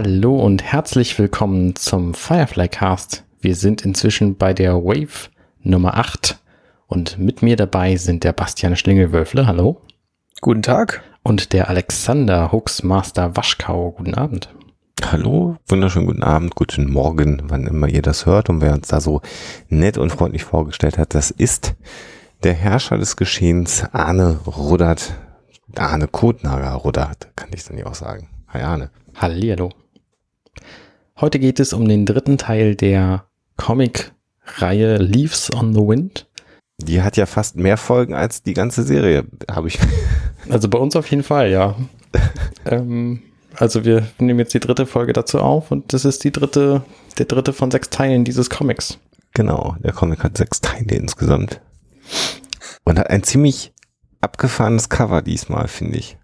Hallo und herzlich willkommen zum Firefly Cast. Wir sind inzwischen bei der Wave Nummer 8 und mit mir dabei sind der Bastian Schlingelwölfle. Hallo. Guten Tag. Und der Alexander Huxmaster Waschkau. Guten Abend. Hallo, wunderschönen guten Abend, guten Morgen, wann immer ihr das hört und wer uns da so nett und freundlich vorgestellt hat, das ist der Herrscher des Geschehens, Arne Ruddert, Arne Kotnager Ruddert, kann ich dann ja auch sagen. Hi Arne. Hallihallo. Heute geht es um den dritten Teil der Comic-Reihe Leaves on the Wind. Die hat ja fast mehr Folgen als die ganze Serie, habe ich. Also bei uns auf jeden Fall, ja. ähm, also wir nehmen jetzt die dritte Folge dazu auf und das ist die dritte, der dritte von sechs Teilen dieses Comics. Genau, der Comic hat sechs Teile insgesamt. Und hat ein ziemlich abgefahrenes Cover diesmal, finde ich.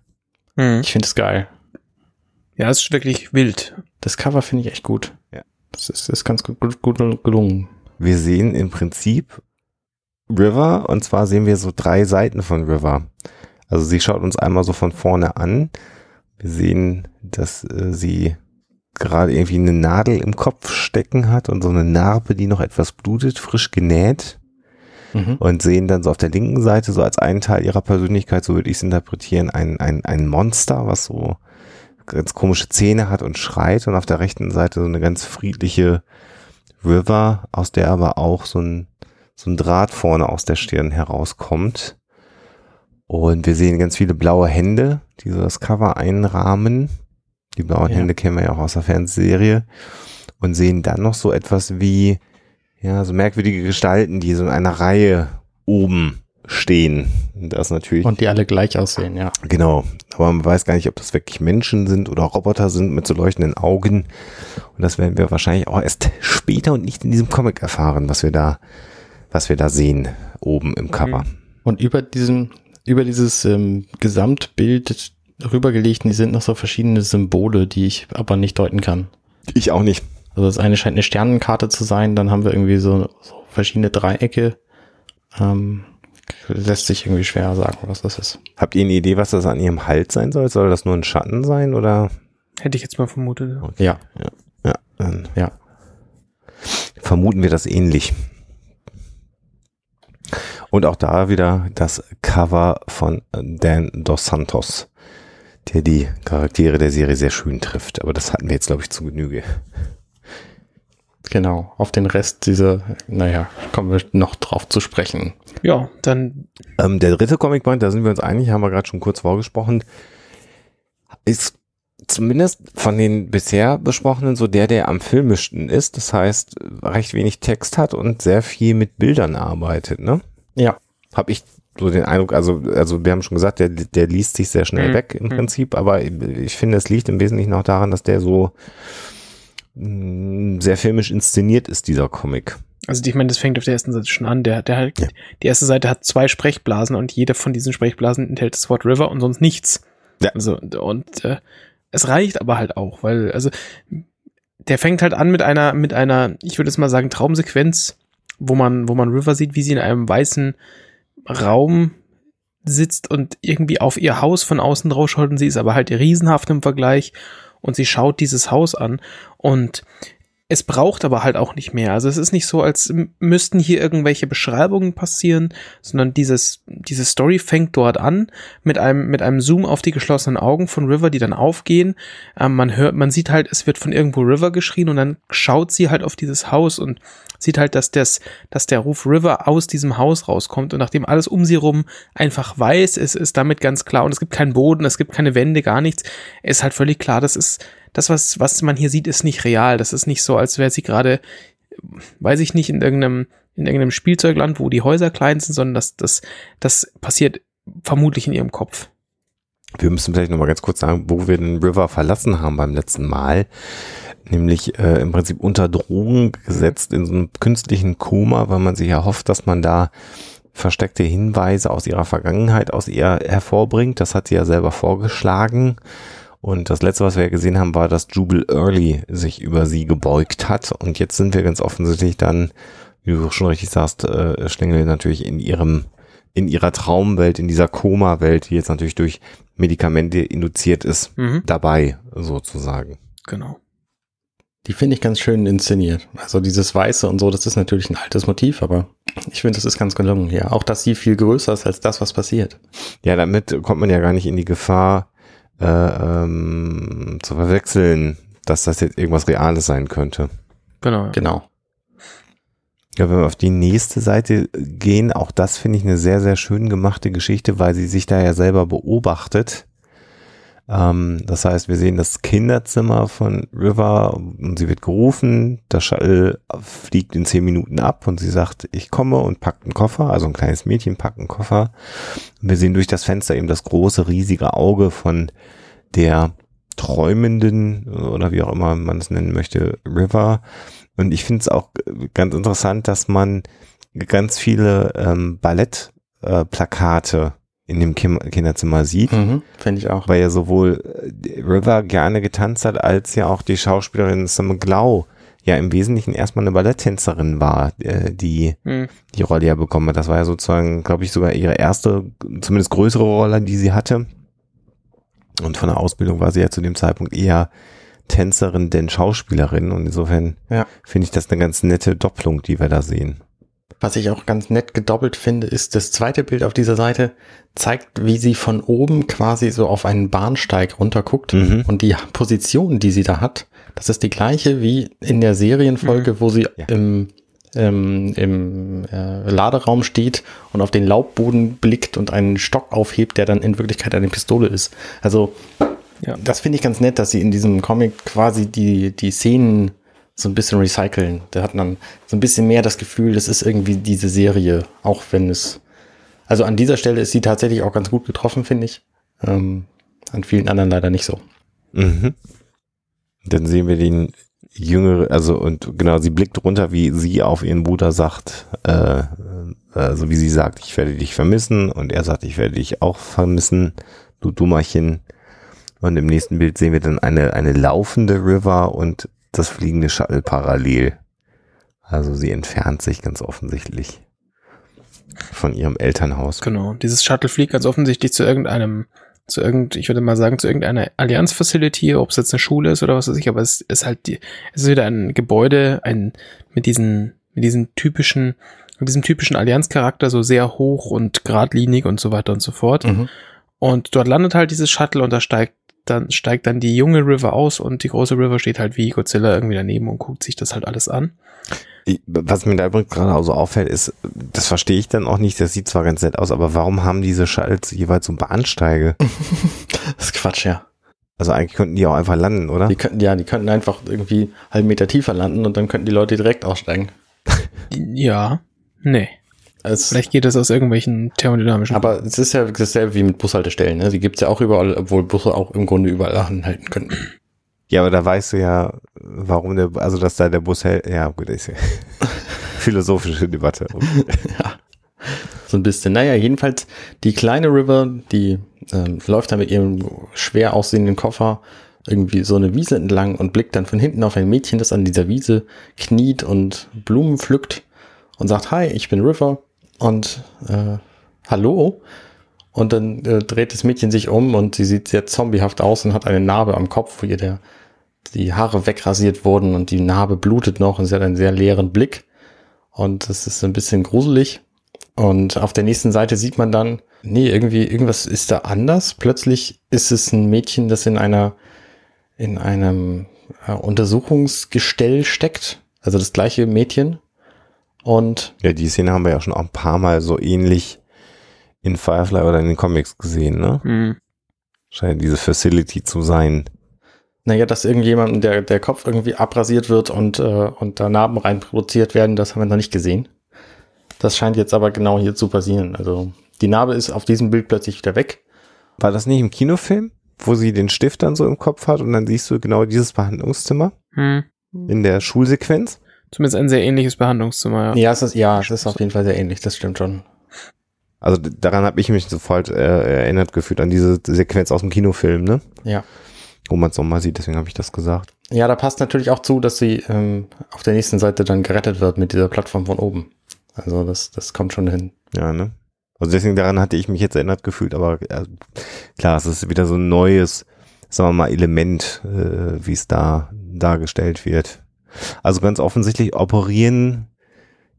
Mhm. Ich finde es geil. Ja, es ist wirklich wild. Das Cover finde ich echt gut. Ja. Das ist, ist ganz gut, gut, gut gelungen. Wir sehen im Prinzip River und zwar sehen wir so drei Seiten von River. Also sie schaut uns einmal so von vorne an. Wir sehen, dass äh, sie gerade irgendwie eine Nadel im Kopf stecken hat und so eine Narbe, die noch etwas blutet, frisch genäht. Mhm. Und sehen dann so auf der linken Seite, so als einen Teil ihrer Persönlichkeit, so würde ich es interpretieren, ein, ein, ein Monster, was so ganz komische Zähne hat und schreit und auf der rechten Seite so eine ganz friedliche River, aus der aber auch so ein, so ein Draht vorne aus der Stirn herauskommt. Und wir sehen ganz viele blaue Hände, die so das Cover einrahmen. Die blauen ja. Hände kennen wir ja auch aus der Fernsehserie. Und sehen dann noch so etwas wie, ja, so merkwürdige Gestalten, die so in einer Reihe oben stehen. Das natürlich. Und die alle gleich aussehen, ja. Genau. Aber man weiß gar nicht, ob das wirklich Menschen sind oder Roboter sind mit so leuchtenden Augen. Und das werden wir wahrscheinlich auch erst später und nicht in diesem Comic erfahren, was wir da, was wir da sehen oben im Cover. Mhm. Und über diesem, über dieses ähm, Gesamtbild rübergelegt, die sind noch so verschiedene Symbole, die ich aber nicht deuten kann. Ich auch nicht. Also das eine scheint eine Sternenkarte zu sein, dann haben wir irgendwie so, so verschiedene Dreiecke. Ähm, lässt sich irgendwie schwer sagen, was das ist. Habt ihr eine Idee, was das an ihrem Hals sein soll? Soll das nur ein Schatten sein oder? Hätte ich jetzt mal vermutet. Okay. Ja. Ja. Ja. Dann ja. Vermuten wir das ähnlich. Und auch da wieder das Cover von Dan Dos Santos, der die Charaktere der Serie sehr schön trifft. Aber das hatten wir jetzt, glaube ich, zu Genüge. Genau, auf den Rest dieser, naja, kommen wir noch drauf zu sprechen. Ja, dann. Ähm, der dritte Comicband, da sind wir uns einig, haben wir gerade schon kurz vorgesprochen, ist zumindest von den bisher besprochenen so der, der am filmischsten ist. Das heißt, recht wenig Text hat und sehr viel mit Bildern arbeitet, ne? Ja. Hab ich so den Eindruck, also, also wir haben schon gesagt, der, der liest sich sehr schnell mhm. weg im mhm. Prinzip, aber ich finde, es liegt im Wesentlichen auch daran, dass der so sehr filmisch inszeniert ist, dieser Comic. Also ich meine, das fängt auf der ersten Seite schon an. Der, der halt, ja. die erste Seite hat zwei Sprechblasen und jede von diesen Sprechblasen enthält das Wort River und sonst nichts. Ja. Also, und äh, es reicht aber halt auch, weil, also, der fängt halt an mit einer, mit einer, ich würde jetzt mal sagen, Traumsequenz, wo man, wo man River sieht, wie sie in einem weißen Raum sitzt und irgendwie auf ihr Haus von außen drauf schaut und sie ist aber halt riesenhaft im Vergleich und sie schaut dieses Haus an und es braucht aber halt auch nicht mehr. Also es ist nicht so, als müssten hier irgendwelche Beschreibungen passieren, sondern dieses, diese Story fängt dort an mit einem, mit einem Zoom auf die geschlossenen Augen von River, die dann aufgehen. Ähm, man hört, man sieht halt, es wird von irgendwo River geschrien und dann schaut sie halt auf dieses Haus und sieht halt, dass das, dass der Ruf River aus diesem Haus rauskommt und nachdem alles um sie rum einfach weiß ist, ist damit ganz klar und es gibt keinen Boden, es gibt keine Wände, gar nichts, ist halt völlig klar, das ist, das, was, was man hier sieht, ist nicht real. Das ist nicht so, als wäre sie gerade, weiß ich nicht, in irgendeinem, in irgendeinem Spielzeugland, wo die Häuser klein sind, sondern das, das, das passiert vermutlich in ihrem Kopf. Wir müssen vielleicht nochmal ganz kurz sagen, wo wir den River verlassen haben beim letzten Mal. Nämlich äh, im Prinzip unter Drogen gesetzt in so einem künstlichen Koma, weil man sich erhofft, dass man da versteckte Hinweise aus ihrer Vergangenheit aus ihr hervorbringt. Das hat sie ja selber vorgeschlagen. Und das letzte, was wir gesehen haben, war, dass Jubal Early sich über sie gebeugt hat. Und jetzt sind wir ganz offensichtlich dann, wie du schon richtig sagst, äh, Schlingel natürlich in ihrem, in ihrer Traumwelt, in dieser Koma-Welt, die jetzt natürlich durch Medikamente induziert ist, mhm. dabei, sozusagen. Genau. Die finde ich ganz schön inszeniert. Also dieses Weiße und so, das ist natürlich ein altes Motiv, aber ich finde, das ist ganz gelungen hier. Auch, dass sie viel größer ist als das, was passiert. Ja, damit kommt man ja gar nicht in die Gefahr, äh, ähm, zu verwechseln, dass das jetzt irgendwas Reales sein könnte. Genau. Genau. Ja, wenn wir auf die nächste Seite gehen, auch das finde ich eine sehr, sehr schön gemachte Geschichte, weil sie sich da ja selber beobachtet ähm, das heißt, wir sehen das Kinderzimmer von River und sie wird gerufen. Der Shuttle fliegt in zehn Minuten ab und sie sagt, ich komme und packt einen Koffer. Also ein kleines Mädchen packt einen Koffer. Wir sehen durch das Fenster eben das große, riesige Auge von der träumenden oder wie auch immer man es nennen möchte, River. Und ich finde es auch ganz interessant, dass man ganz viele ähm, Ballettplakate äh, in dem Kinderzimmer sieht. Mhm, Finde ich auch. Weil ja sowohl äh, River gerne getanzt hat, als ja auch die Schauspielerin Sam Glau ja im Wesentlichen erstmal eine Balletttänzerin war, äh, die mhm. die Rolle ja bekommen hat. Das war ja sozusagen, glaube ich, sogar ihre erste, zumindest größere Rolle, die sie hatte. Und von der Ausbildung war sie ja zu dem Zeitpunkt eher Tänzerin denn Schauspielerin. Und insofern ja. finde ich das eine ganz nette Doppelung, die wir da sehen. Was ich auch ganz nett gedoppelt finde, ist das zweite Bild auf dieser Seite zeigt, wie sie von oben quasi so auf einen Bahnsteig runterguckt mhm. und die Position, die sie da hat, das ist die gleiche wie in der Serienfolge, mhm. wo sie ja. im ähm, im äh, Laderaum steht und auf den Laubboden blickt und einen Stock aufhebt, der dann in Wirklichkeit eine Pistole ist. Also ja. das finde ich ganz nett, dass sie in diesem Comic quasi die, die Szenen so ein bisschen recyceln. Da hat man so ein bisschen mehr das Gefühl, das ist irgendwie diese Serie, auch wenn es, also an dieser Stelle ist sie tatsächlich auch ganz gut getroffen, finde ich. Ähm, an vielen anderen leider nicht so. Mhm. Dann sehen wir den jüngere, also und genau, sie blickt runter, wie sie auf ihren Bruder sagt, äh, also wie sie sagt, ich werde dich vermissen und er sagt, ich werde dich auch vermissen, du Dummerchen. Und im nächsten Bild sehen wir dann eine, eine laufende River und das fliegende Shuttle parallel. Also sie entfernt sich ganz offensichtlich von ihrem Elternhaus. Genau. Dieses Shuttle fliegt ganz offensichtlich zu irgendeinem, zu irgend, ich würde mal sagen, zu irgendeiner Allianz-Facility, ob es jetzt eine Schule ist oder was weiß ich, aber es ist halt die, es ist wieder ein Gebäude, ein, mit diesen, mit diesen typischen, mit diesem typischen Allianz-Charakter, so sehr hoch und geradlinig und so weiter und so fort. Mhm. Und dort landet halt dieses Shuttle und da steigt dann steigt dann die junge River aus und die große River steht halt wie Godzilla irgendwie daneben und guckt sich das halt alles an. Was mir da übrigens gerade auch so auffällt, ist, das verstehe ich dann auch nicht, das sieht zwar ganz nett aus, aber warum haben diese Shuttles jeweils so Bahnsteige? das ist Quatsch, ja. Also eigentlich könnten die auch einfach landen, oder? Die könnten, ja, die könnten einfach irgendwie halben Meter tiefer landen und dann könnten die Leute direkt aussteigen. ja, nee. Es Vielleicht geht das aus irgendwelchen thermodynamischen. Aber es ist ja dasselbe wie mit Bushaltestellen. Ne? Die gibt's ja auch überall, obwohl Busse auch im Grunde überall anhalten können. Ja, aber da weißt du ja, warum der, also dass da der Bus hält. Ja, gut, ist ja philosophische Debatte. ja. So ein bisschen. Naja, jedenfalls die kleine River, die ähm, läuft da mit ihrem schwer aussehenden Koffer irgendwie so eine Wiese entlang und blickt dann von hinten auf ein Mädchen, das an dieser Wiese kniet und Blumen pflückt und sagt, hi, ich bin River und äh, hallo. Und dann äh, dreht das Mädchen sich um und sie sieht sehr zombiehaft aus und hat eine Narbe am Kopf, wo ihr der, die Haare wegrasiert wurden und die Narbe blutet noch und sie hat einen sehr leeren Blick. Und das ist ein bisschen gruselig. Und auf der nächsten Seite sieht man dann, nee, irgendwie, irgendwas ist da anders. Plötzlich ist es ein Mädchen, das in einer, in einem äh, Untersuchungsgestell steckt. Also das gleiche Mädchen. Und ja, die Szene haben wir ja schon auch ein paar Mal so ähnlich in Firefly oder in den Comics gesehen, ne? Mhm. Scheint diese Facility zu sein. Naja, dass irgendjemandem der, der Kopf irgendwie abrasiert wird und, äh, und da Narben rein produziert werden, das haben wir noch nicht gesehen. Das scheint jetzt aber genau hier zu passieren. Also die Narbe ist auf diesem Bild plötzlich wieder weg. War das nicht im Kinofilm, wo sie den Stift dann so im Kopf hat und dann siehst du genau dieses Behandlungszimmer mhm. in der Schulsequenz? Zumindest ein sehr ähnliches Behandlungszimmer. Ja, ja es ist, ja, es ist auf jeden Fall sehr ähnlich, das stimmt schon. Also daran habe ich mich sofort äh, erinnert gefühlt, an diese Sequenz aus dem Kinofilm, ne? Ja. Wo man es nochmal sieht, deswegen habe ich das gesagt. Ja, da passt natürlich auch zu, dass sie ähm, auf der nächsten Seite dann gerettet wird mit dieser Plattform von oben. Also das, das kommt schon hin. Ja, ne? Also deswegen daran hatte ich mich jetzt erinnert gefühlt, aber äh, klar, es ist wieder so ein neues sagen wir mal, Element, äh, wie es da dargestellt wird. Also ganz offensichtlich operieren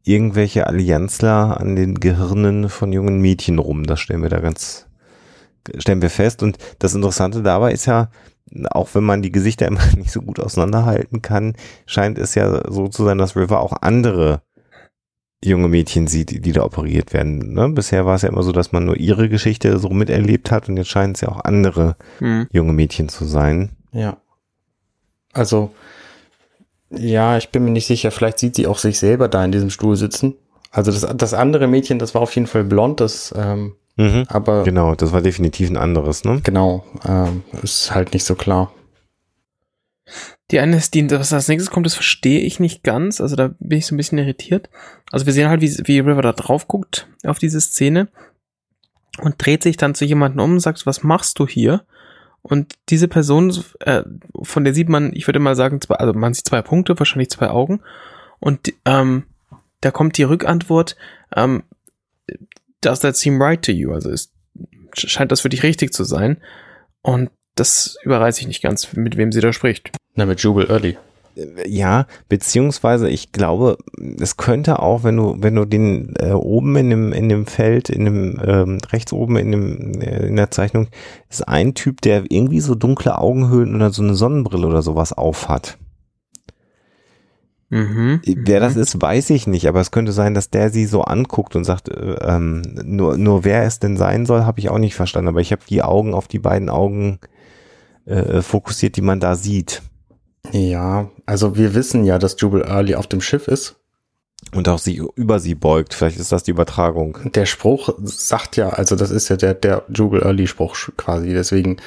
irgendwelche Allianzler an den Gehirnen von jungen Mädchen rum. Das stellen wir da ganz, stellen wir fest. Und das Interessante dabei ist ja, auch wenn man die Gesichter immer nicht so gut auseinanderhalten kann, scheint es ja so zu sein, dass River auch andere junge Mädchen sieht, die, da operiert werden. Ne? Bisher war es ja immer so, dass man nur ihre Geschichte so miterlebt hat und jetzt scheinen es ja auch andere hm. junge Mädchen zu sein. Ja. Also, ja, ich bin mir nicht sicher, vielleicht sieht sie auch sich selber da in diesem Stuhl sitzen. Also das, das andere Mädchen, das war auf jeden Fall blond, das ähm, mhm, aber genau, das war definitiv ein anderes, ne? Genau, ähm, ist halt nicht so klar. Die eine ist die, was als nächstes kommt, das verstehe ich nicht ganz. Also da bin ich so ein bisschen irritiert. Also wir sehen halt, wie, wie River da drauf guckt auf diese Szene und dreht sich dann zu jemandem um und sagt, was machst du hier? Und diese Person, äh, von der sieht man, ich würde mal sagen, zwei, also man sieht zwei Punkte, wahrscheinlich zwei Augen. Und ähm, da kommt die Rückantwort, ähm, does that seem right to you? Also ist, scheint das für dich richtig zu sein. Und das überreiße ich nicht ganz, mit wem sie da spricht. Na, mit Jubel Early. Ja, beziehungsweise ich glaube, es könnte auch, wenn du, wenn du den äh, oben in dem, in dem Feld, in dem, ähm, rechts oben in dem, äh, in der Zeichnung, ist ein Typ, der irgendwie so dunkle Augenhöhlen oder so eine Sonnenbrille oder sowas aufhat. Mhm, wer das mhm. ist, weiß ich nicht, aber es könnte sein, dass der sie so anguckt und sagt, äh, ähm, nur, nur wer es denn sein soll, habe ich auch nicht verstanden, aber ich habe die Augen auf die beiden Augen äh, fokussiert, die man da sieht. Ja, also wir wissen ja, dass Jubel Early auf dem Schiff ist. Und auch sie über sie beugt. Vielleicht ist das die Übertragung. Der Spruch sagt ja, also das ist ja der, der Jubel Early Spruch quasi. Deswegen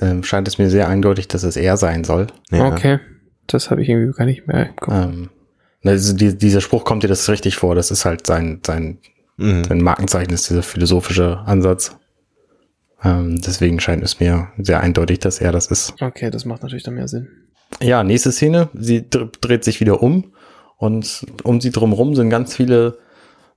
ähm, scheint es mir sehr eindeutig, dass es er sein soll. Ja. Okay. Das habe ich irgendwie gar nicht mehr. Ähm, also die, dieser Spruch kommt dir das richtig vor. Das ist halt sein, sein, mhm. sein Markenzeichen, ist dieser philosophische Ansatz. Ähm, deswegen scheint es mir sehr eindeutig, dass er das ist. Okay, das macht natürlich dann mehr Sinn. Ja, nächste Szene. Sie dreht sich wieder um und um sie drumherum sind ganz viele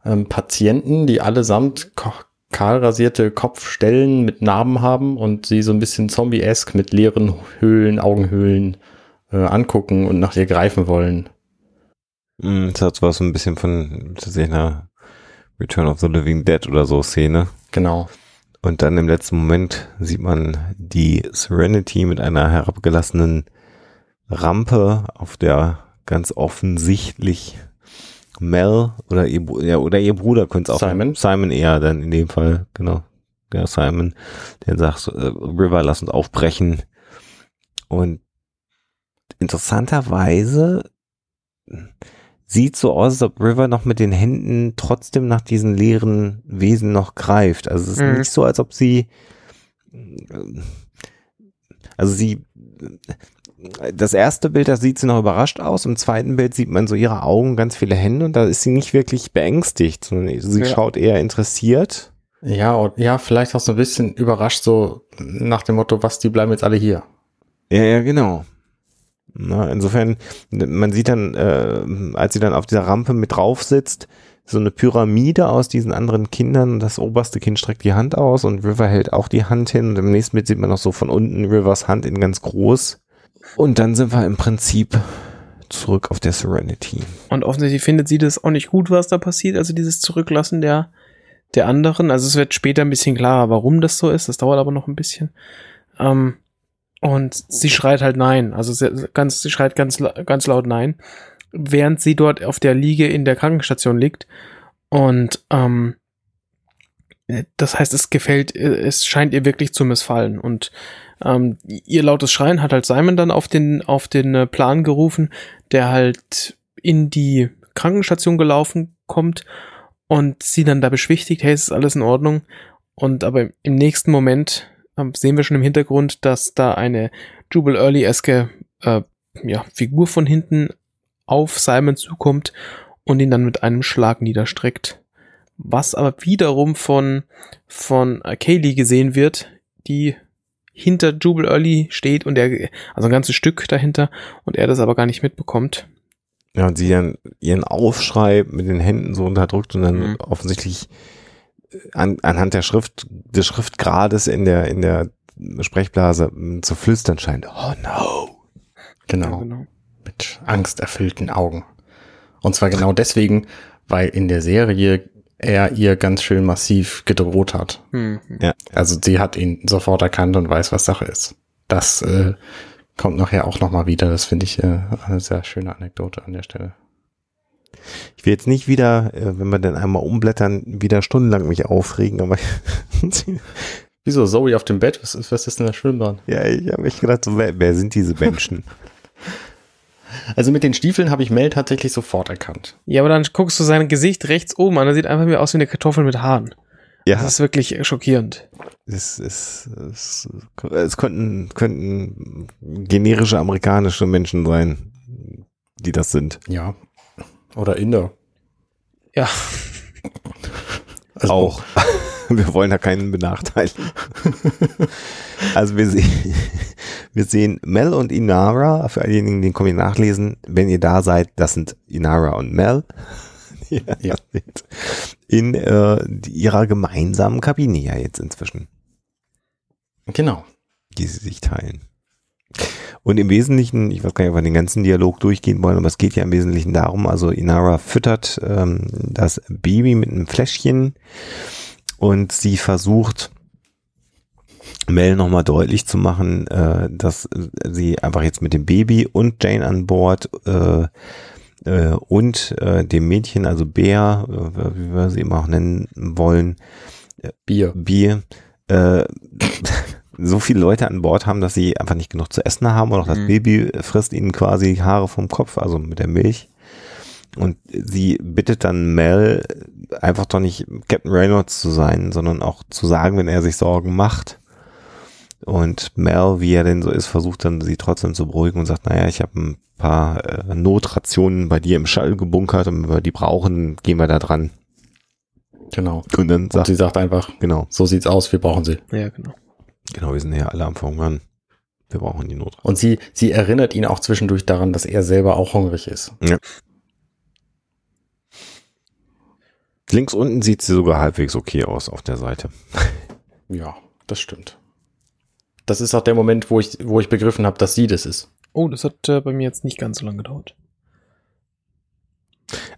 ähm, Patienten, die allesamt kahl rasierte Kopfstellen mit Narben haben und sie so ein bisschen zombie-esque mit leeren Höhlen, Augenhöhlen äh, angucken und nach ihr greifen wollen. Mm, das hat was so ein bisschen von tatsächlich einer Return of the Living Dead oder so Szene. Genau. Und dann im letzten Moment sieht man die Serenity mit einer herabgelassenen Rampe, auf der ganz offensichtlich Mel oder ihr, ja, oder ihr Bruder könnte es auch. Simon. Simon eher dann in dem Fall, genau. Ja, Simon, der sagt, äh, River, lass uns aufbrechen. Und interessanterweise sieht so aus, als ob River noch mit den Händen trotzdem nach diesen leeren Wesen noch greift. Also es ist mhm. nicht so, als ob sie, also sie, das erste Bild, da sieht sie noch überrascht aus. Im zweiten Bild sieht man so ihre Augen, ganz viele Hände und da ist sie nicht wirklich beängstigt, sondern sie ja. schaut eher interessiert. Ja, ja, vielleicht auch so ein bisschen überrascht, so nach dem Motto, was, die bleiben jetzt alle hier. Ja, ja, genau. Na, insofern, man sieht dann, äh, als sie dann auf dieser Rampe mit drauf sitzt, so eine Pyramide aus diesen anderen Kindern. Das oberste Kind streckt die Hand aus und River hält auch die Hand hin. Und im nächsten Bild sieht man noch so von unten Rivers Hand in ganz groß. Und dann sind wir im Prinzip zurück auf der Serenity. Und offensichtlich findet sie das auch nicht gut, was da passiert, also dieses Zurücklassen der, der anderen. Also es wird später ein bisschen klarer, warum das so ist. Das dauert aber noch ein bisschen. Ähm, und sie schreit halt nein. Also sie, ganz, sie schreit ganz, ganz laut nein, während sie dort auf der Liege in der Krankenstation liegt. Und ähm, das heißt, es gefällt, es scheint ihr wirklich zu missfallen. Und ähm, ihr lautes Schreien hat halt Simon dann auf den, auf den äh, Plan gerufen, der halt in die Krankenstation gelaufen kommt und sie dann da beschwichtigt, hey, es ist alles in Ordnung. Und aber im nächsten Moment äh, sehen wir schon im Hintergrund, dass da eine Jubal Early-eske äh, ja, Figur von hinten auf Simon zukommt und ihn dann mit einem Schlag niederstreckt. Was aber wiederum von, von Kaylee gesehen wird, die hinter Jubal Early steht und er, also ein ganzes Stück dahinter und er das aber gar nicht mitbekommt. Ja, und sie dann ihren Aufschrei mit den Händen so unterdrückt und dann mhm. offensichtlich an, anhand der Schrift, des Schriftgrades in der, in der Sprechblase zu flüstern scheint. Oh no. Genau. Ja, genau. Mit angsterfüllten Augen. Und zwar genau deswegen, weil in der Serie er ihr ganz schön massiv gedroht hat. Hm. Ja. Also sie hat ihn sofort erkannt und weiß, was Sache ist. Das äh, kommt nachher auch nochmal wieder. Das finde ich äh, eine sehr schöne Anekdote an der Stelle. Ich will jetzt nicht wieder, äh, wenn wir dann einmal umblättern, wieder stundenlang mich aufregen, aber Wieso Zoe auf dem Bett? Was ist, was ist denn da schön dran? Ja, ich habe mich gedacht, so, wer, wer sind diese Menschen? Also mit den Stiefeln habe ich Mel tatsächlich sofort erkannt. Ja, aber dann guckst du sein Gesicht rechts oben an, er sieht einfach wie aus wie eine Kartoffel mit Haaren. Ja. Das ist wirklich schockierend. Es, es, es, es könnten, könnten generische amerikanische Menschen sein, die das sind. Ja. Oder Inder. Ja. Also auch. Wir wollen da keinen benachteiligen. also wir sehen, wir sehen Mel und Inara, für diejenigen, die den Comic nachlesen, wenn ihr da seid, das sind Inara und Mel. ja. In äh, ihrer gemeinsamen Kabine ja jetzt inzwischen. Genau. Die sie sich teilen. Und im Wesentlichen, ich weiß gar nicht, ob wir den ganzen Dialog durchgehen wollen, aber es geht ja im Wesentlichen darum, also Inara füttert ähm, das Baby mit einem Fläschchen und sie versucht, Mel nochmal deutlich zu machen, äh, dass sie einfach jetzt mit dem Baby und Jane an Bord äh, äh, und äh, dem Mädchen, also Bär, äh, wie wir sie immer auch nennen wollen, äh, Bier. Bier, äh, so viele Leute an Bord haben, dass sie einfach nicht genug zu essen haben und auch das mhm. Baby frisst ihnen quasi Haare vom Kopf, also mit der Milch. Und sie bittet dann Mel, einfach doch nicht Captain Reynolds zu sein, sondern auch zu sagen, wenn er sich Sorgen macht. Und Mel, wie er denn so ist, versucht dann sie trotzdem zu beruhigen und sagt, naja, ich habe ein paar äh, Notrationen bei dir im Schall gebunkert und wenn wir die brauchen, gehen wir da dran. Genau. Und dann sagt und sie sagt einfach, genau, so sieht's aus, wir brauchen sie. Ja, genau. Genau, wir sind ja alle am Verhungern. Wir brauchen die Not. Und sie, sie erinnert ihn auch zwischendurch daran, dass er selber auch hungrig ist. Ja. Links unten sieht sie sogar halbwegs okay aus auf der Seite. Ja, das stimmt. Das ist auch der Moment, wo ich, wo ich begriffen habe, dass sie das ist. Oh, das hat äh, bei mir jetzt nicht ganz so lange gedauert.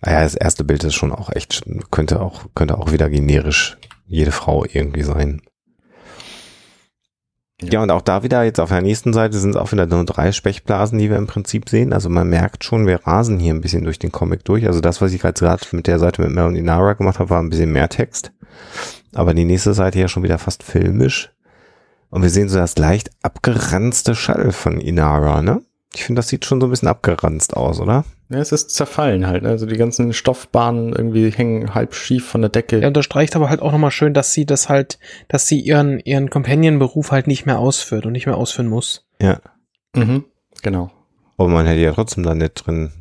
Ah ja, das erste Bild ist schon auch echt, könnte auch, könnte auch wieder generisch jede Frau irgendwie sein. Ja. und auch da wieder, jetzt auf der nächsten Seite sind es auch wieder nur drei Sprechblasen, die wir im Prinzip sehen. Also man merkt schon, wir rasen hier ein bisschen durch den Comic durch. Also das, was ich gerade mit der Seite mit Mel und Inara gemacht habe, war ein bisschen mehr Text. Aber die nächste Seite ja schon wieder fast filmisch. Und wir sehen so das leicht abgeranzte Schall von Inara, ne? Ich finde, das sieht schon so ein bisschen abgeranzt aus, oder? Ja, es ist zerfallen halt. Ne? Also die ganzen Stoffbahnen irgendwie hängen halb schief von der Decke. Er unterstreicht aber halt auch nochmal schön, dass sie das halt, dass sie ihren, ihren Companion-Beruf halt nicht mehr ausführt und nicht mehr ausführen muss. Ja. Mhm. Genau. Aber man hätte ja trotzdem da nicht drin.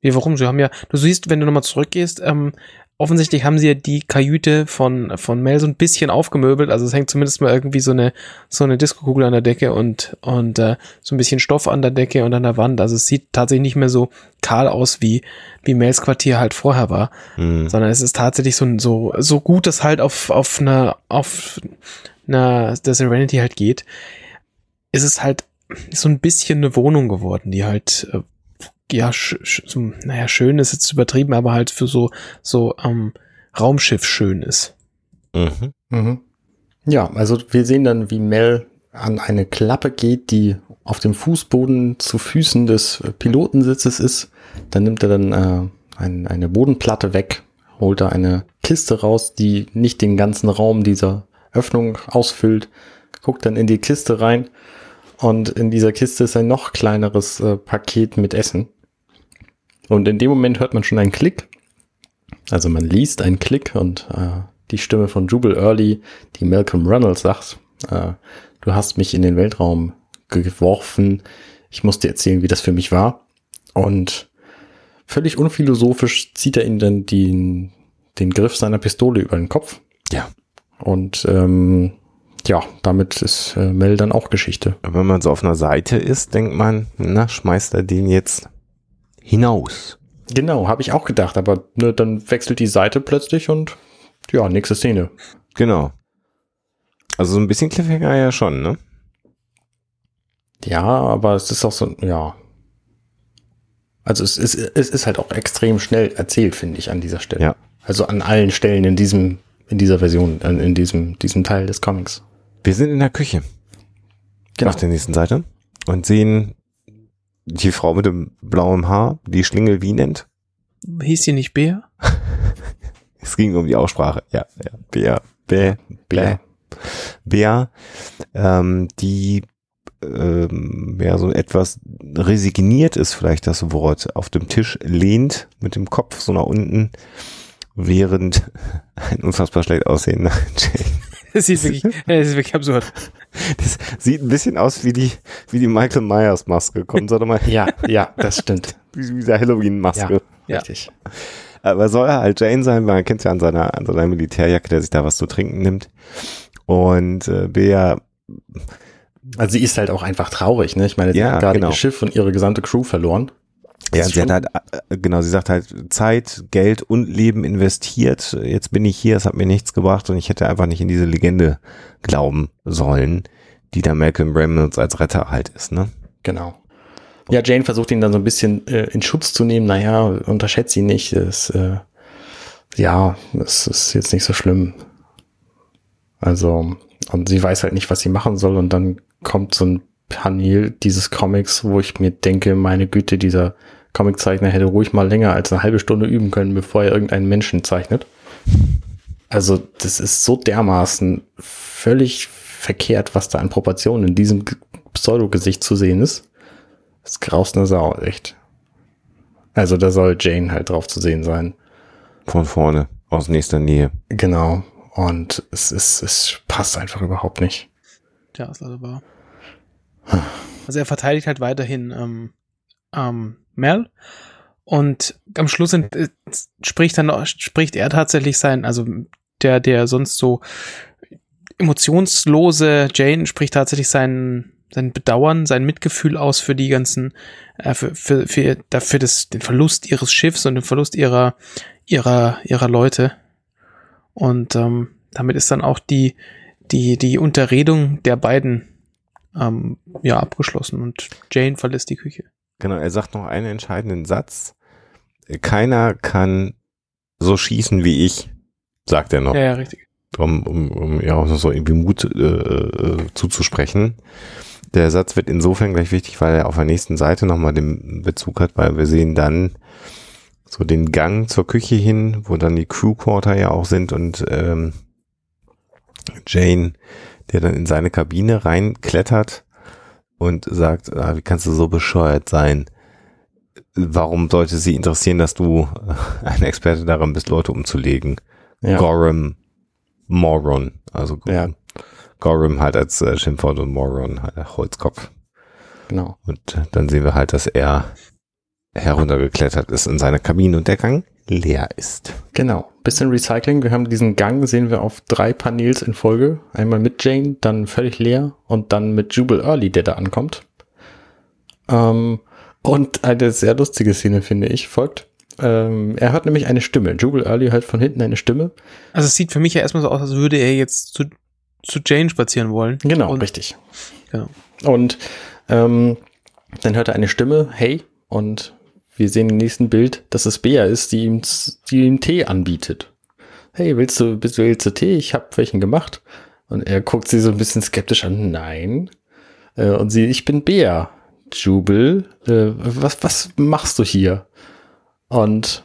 Wie, warum? Sie haben ja, du siehst, wenn du nochmal zurückgehst, ähm, offensichtlich haben sie ja die Kajüte von, von Mel so ein bisschen aufgemöbelt. Also es hängt zumindest mal irgendwie so eine, so eine Diskokugel an der Decke und, und äh, so ein bisschen Stoff an der Decke und an der Wand. Also es sieht tatsächlich nicht mehr so kahl aus, wie, wie Mels Quartier halt vorher war. Mhm. Sondern es ist tatsächlich so, so, so gut, dass halt auf, auf einer, auf einer, der Serenity halt geht. Ist es halt so ein bisschen eine Wohnung geworden, die halt äh, ja, sch, sch, so, naja, schön ist jetzt übertrieben, aber halt für so, so ähm, Raumschiff schön ist. Mhm. Mhm. Ja, also wir sehen dann, wie Mel an eine Klappe geht, die auf dem Fußboden zu Füßen des Pilotensitzes ist. Dann nimmt er dann äh, ein, eine Bodenplatte weg, holt er eine Kiste raus, die nicht den ganzen Raum dieser Öffnung ausfüllt, guckt dann in die Kiste rein und in dieser Kiste ist ein noch kleineres äh, Paket mit Essen. Und in dem Moment hört man schon einen Klick. Also man liest einen Klick und äh, die Stimme von Jubal Early, die Malcolm Reynolds sagt, äh, du hast mich in den Weltraum geworfen. Ich muss dir erzählen, wie das für mich war. Und völlig unphilosophisch zieht er ihm dann den, den Griff seiner Pistole über den Kopf. Ja. Und ähm, ja, damit ist äh, Mel dann auch Geschichte. Wenn man so auf einer Seite ist, denkt man, na, schmeißt er den jetzt hinaus. Genau, habe ich auch gedacht, aber ne, dann wechselt die Seite plötzlich und ja, nächste Szene. Genau. Also so ein bisschen Cliffhanger ja schon, ne? Ja, aber es ist auch so, ja. Also es ist, es ist halt auch extrem schnell erzählt, finde ich, an dieser Stelle. Ja. Also an allen Stellen in diesem, in dieser Version, in diesem, diesem Teil des Comics. Wir sind in der Küche. Genau. Auf der nächsten Seite. Und sehen die Frau mit dem blauen Haar, die Schlingel wie nennt. Hieß sie nicht Bär? Es ging um die Aussprache. Ja, ja. Bär, Bär, Bär. Bär, ähm, die ähm, ja so etwas resigniert ist vielleicht das Wort, auf dem Tisch lehnt mit dem Kopf so nach unten, während ein unfassbar schlecht aussehender Jane Das ist wirklich, das ist wirklich absurd. Das sieht ein bisschen aus wie die, wie die Michael Myers Maske. Kommt, sag doch mal. Ja, ja, das stimmt. Wie, wie der Halloween Maske. Ja. Richtig. Aber soll er halt Jane sein, weil man kennt ja an seiner, an seiner Militärjacke, der sich da was zu trinken nimmt. Und äh, Bea, Also sie ist halt auch einfach traurig, ne? Ich meine, sie Ja, hat gerade genau. ihr Schiff und ihre gesamte Crew verloren. Ja, sie hat halt, äh, genau, sie sagt halt Zeit, Geld und Leben investiert. Jetzt bin ich hier, es hat mir nichts gebracht und ich hätte einfach nicht in diese Legende glauben sollen, die da Malcolm Reynolds als Retter halt ist, ne? Genau. Ja, Jane versucht ihn dann so ein bisschen äh, in Schutz zu nehmen. Naja, unterschätzt ihn nicht. Es, äh, ja, es ist jetzt nicht so schlimm. Also, und sie weiß halt nicht, was sie machen soll. Und dann kommt so ein Panel dieses Comics, wo ich mir denke, meine Güte, dieser Comiczeichner hätte ruhig mal länger als eine halbe Stunde üben können, bevor er irgendeinen Menschen zeichnet. Also, das ist so dermaßen völlig verkehrt, was da an Proportionen in diesem Pseudo-Gesicht zu sehen ist. Das graust eine Sau, echt. Also, da soll Jane halt drauf zu sehen sein. Von vorne, aus nächster Nähe. Genau. Und es ist, es passt einfach überhaupt nicht. Ja, ist also wahr. Also er verteidigt halt weiterhin ähm, ähm, Mel. Und am Schluss äh, spricht dann spricht er tatsächlich sein, also der der sonst so emotionslose Jane spricht tatsächlich sein sein Bedauern, sein Mitgefühl aus für die ganzen äh, für für für dafür das den Verlust ihres Schiffs und den Verlust ihrer ihrer ihrer Leute. Und ähm, damit ist dann auch die die die Unterredung der beiden ähm, ja abgeschlossen und Jane verlässt die Küche. Genau, er sagt noch einen entscheidenden Satz. Keiner kann so schießen wie ich, sagt er noch, Ja, ja, richtig. um, um, um ja auch so irgendwie Mut äh, äh, zuzusprechen. Der Satz wird insofern gleich wichtig, weil er auf der nächsten Seite nochmal den Bezug hat, weil wir sehen dann so den Gang zur Küche hin, wo dann die Crew Quarter ja auch sind und ähm, Jane, der dann in seine Kabine reinklettert und sagt, ah, wie kannst du so bescheuert sein? Warum sollte sie interessieren, dass du äh, ein Experte darin bist, Leute umzulegen? Ja. Gorham Moron, also Ja. Gorham halt als äh, Schimpfwort und Moron halt der Holzkopf. Genau. Und äh, dann sehen wir halt, dass er heruntergeklettert ist in seine Kabine und der Gang leer ist. Genau. Bisschen Recycling. Wir haben diesen Gang, sehen wir auf drei Panels in Folge. Einmal mit Jane, dann völlig leer und dann mit Jubal Early, der da ankommt. Ähm, und eine sehr lustige Szene, finde ich, folgt. Ähm, er hört nämlich eine Stimme. Jubal Early hört von hinten eine Stimme. Also es sieht für mich ja erstmal so aus, als würde er jetzt zu, zu Jane spazieren wollen. Genau, Und- richtig. Genau. Und ähm, dann hört er eine Stimme, hey, und wir sehen im nächsten Bild, dass es Bea ist, die ihm, die ihm Tee anbietet. Hey, willst du, willst du Tee? Ich habe welchen gemacht. Und er guckt sie so ein bisschen skeptisch an. Nein. Äh, und sie, ich bin Bea. Jubel, äh, was, was machst du hier? Und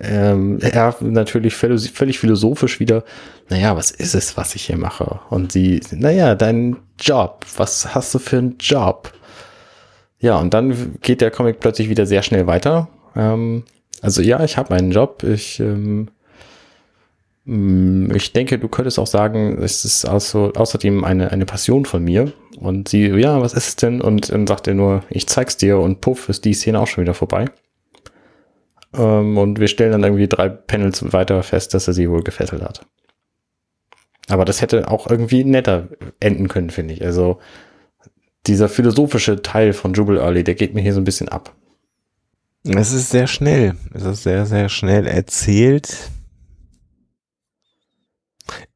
ähm, er natürlich völlig philosophisch wieder, naja, was ist es, was ich hier mache? Und sie, naja, dein Job, was hast du für einen Job? Ja, und dann geht der Comic plötzlich wieder sehr schnell weiter. Ähm, also ja, ich habe einen Job. Ich, ähm, mh, ich denke, du könntest auch sagen, es ist also, außerdem eine, eine Passion von mir. Und sie, ja, was ist es denn? Und dann sagt er nur, ich zeig's dir und puff, ist die Szene auch schon wieder vorbei. Ähm, und wir stellen dann irgendwie drei Panels weiter fest, dass er sie wohl gefesselt hat. Aber das hätte auch irgendwie netter enden können, finde ich. Also dieser philosophische Teil von Jubal Early, der geht mir hier so ein bisschen ab. Es ist sehr schnell. Es ist sehr, sehr schnell erzählt.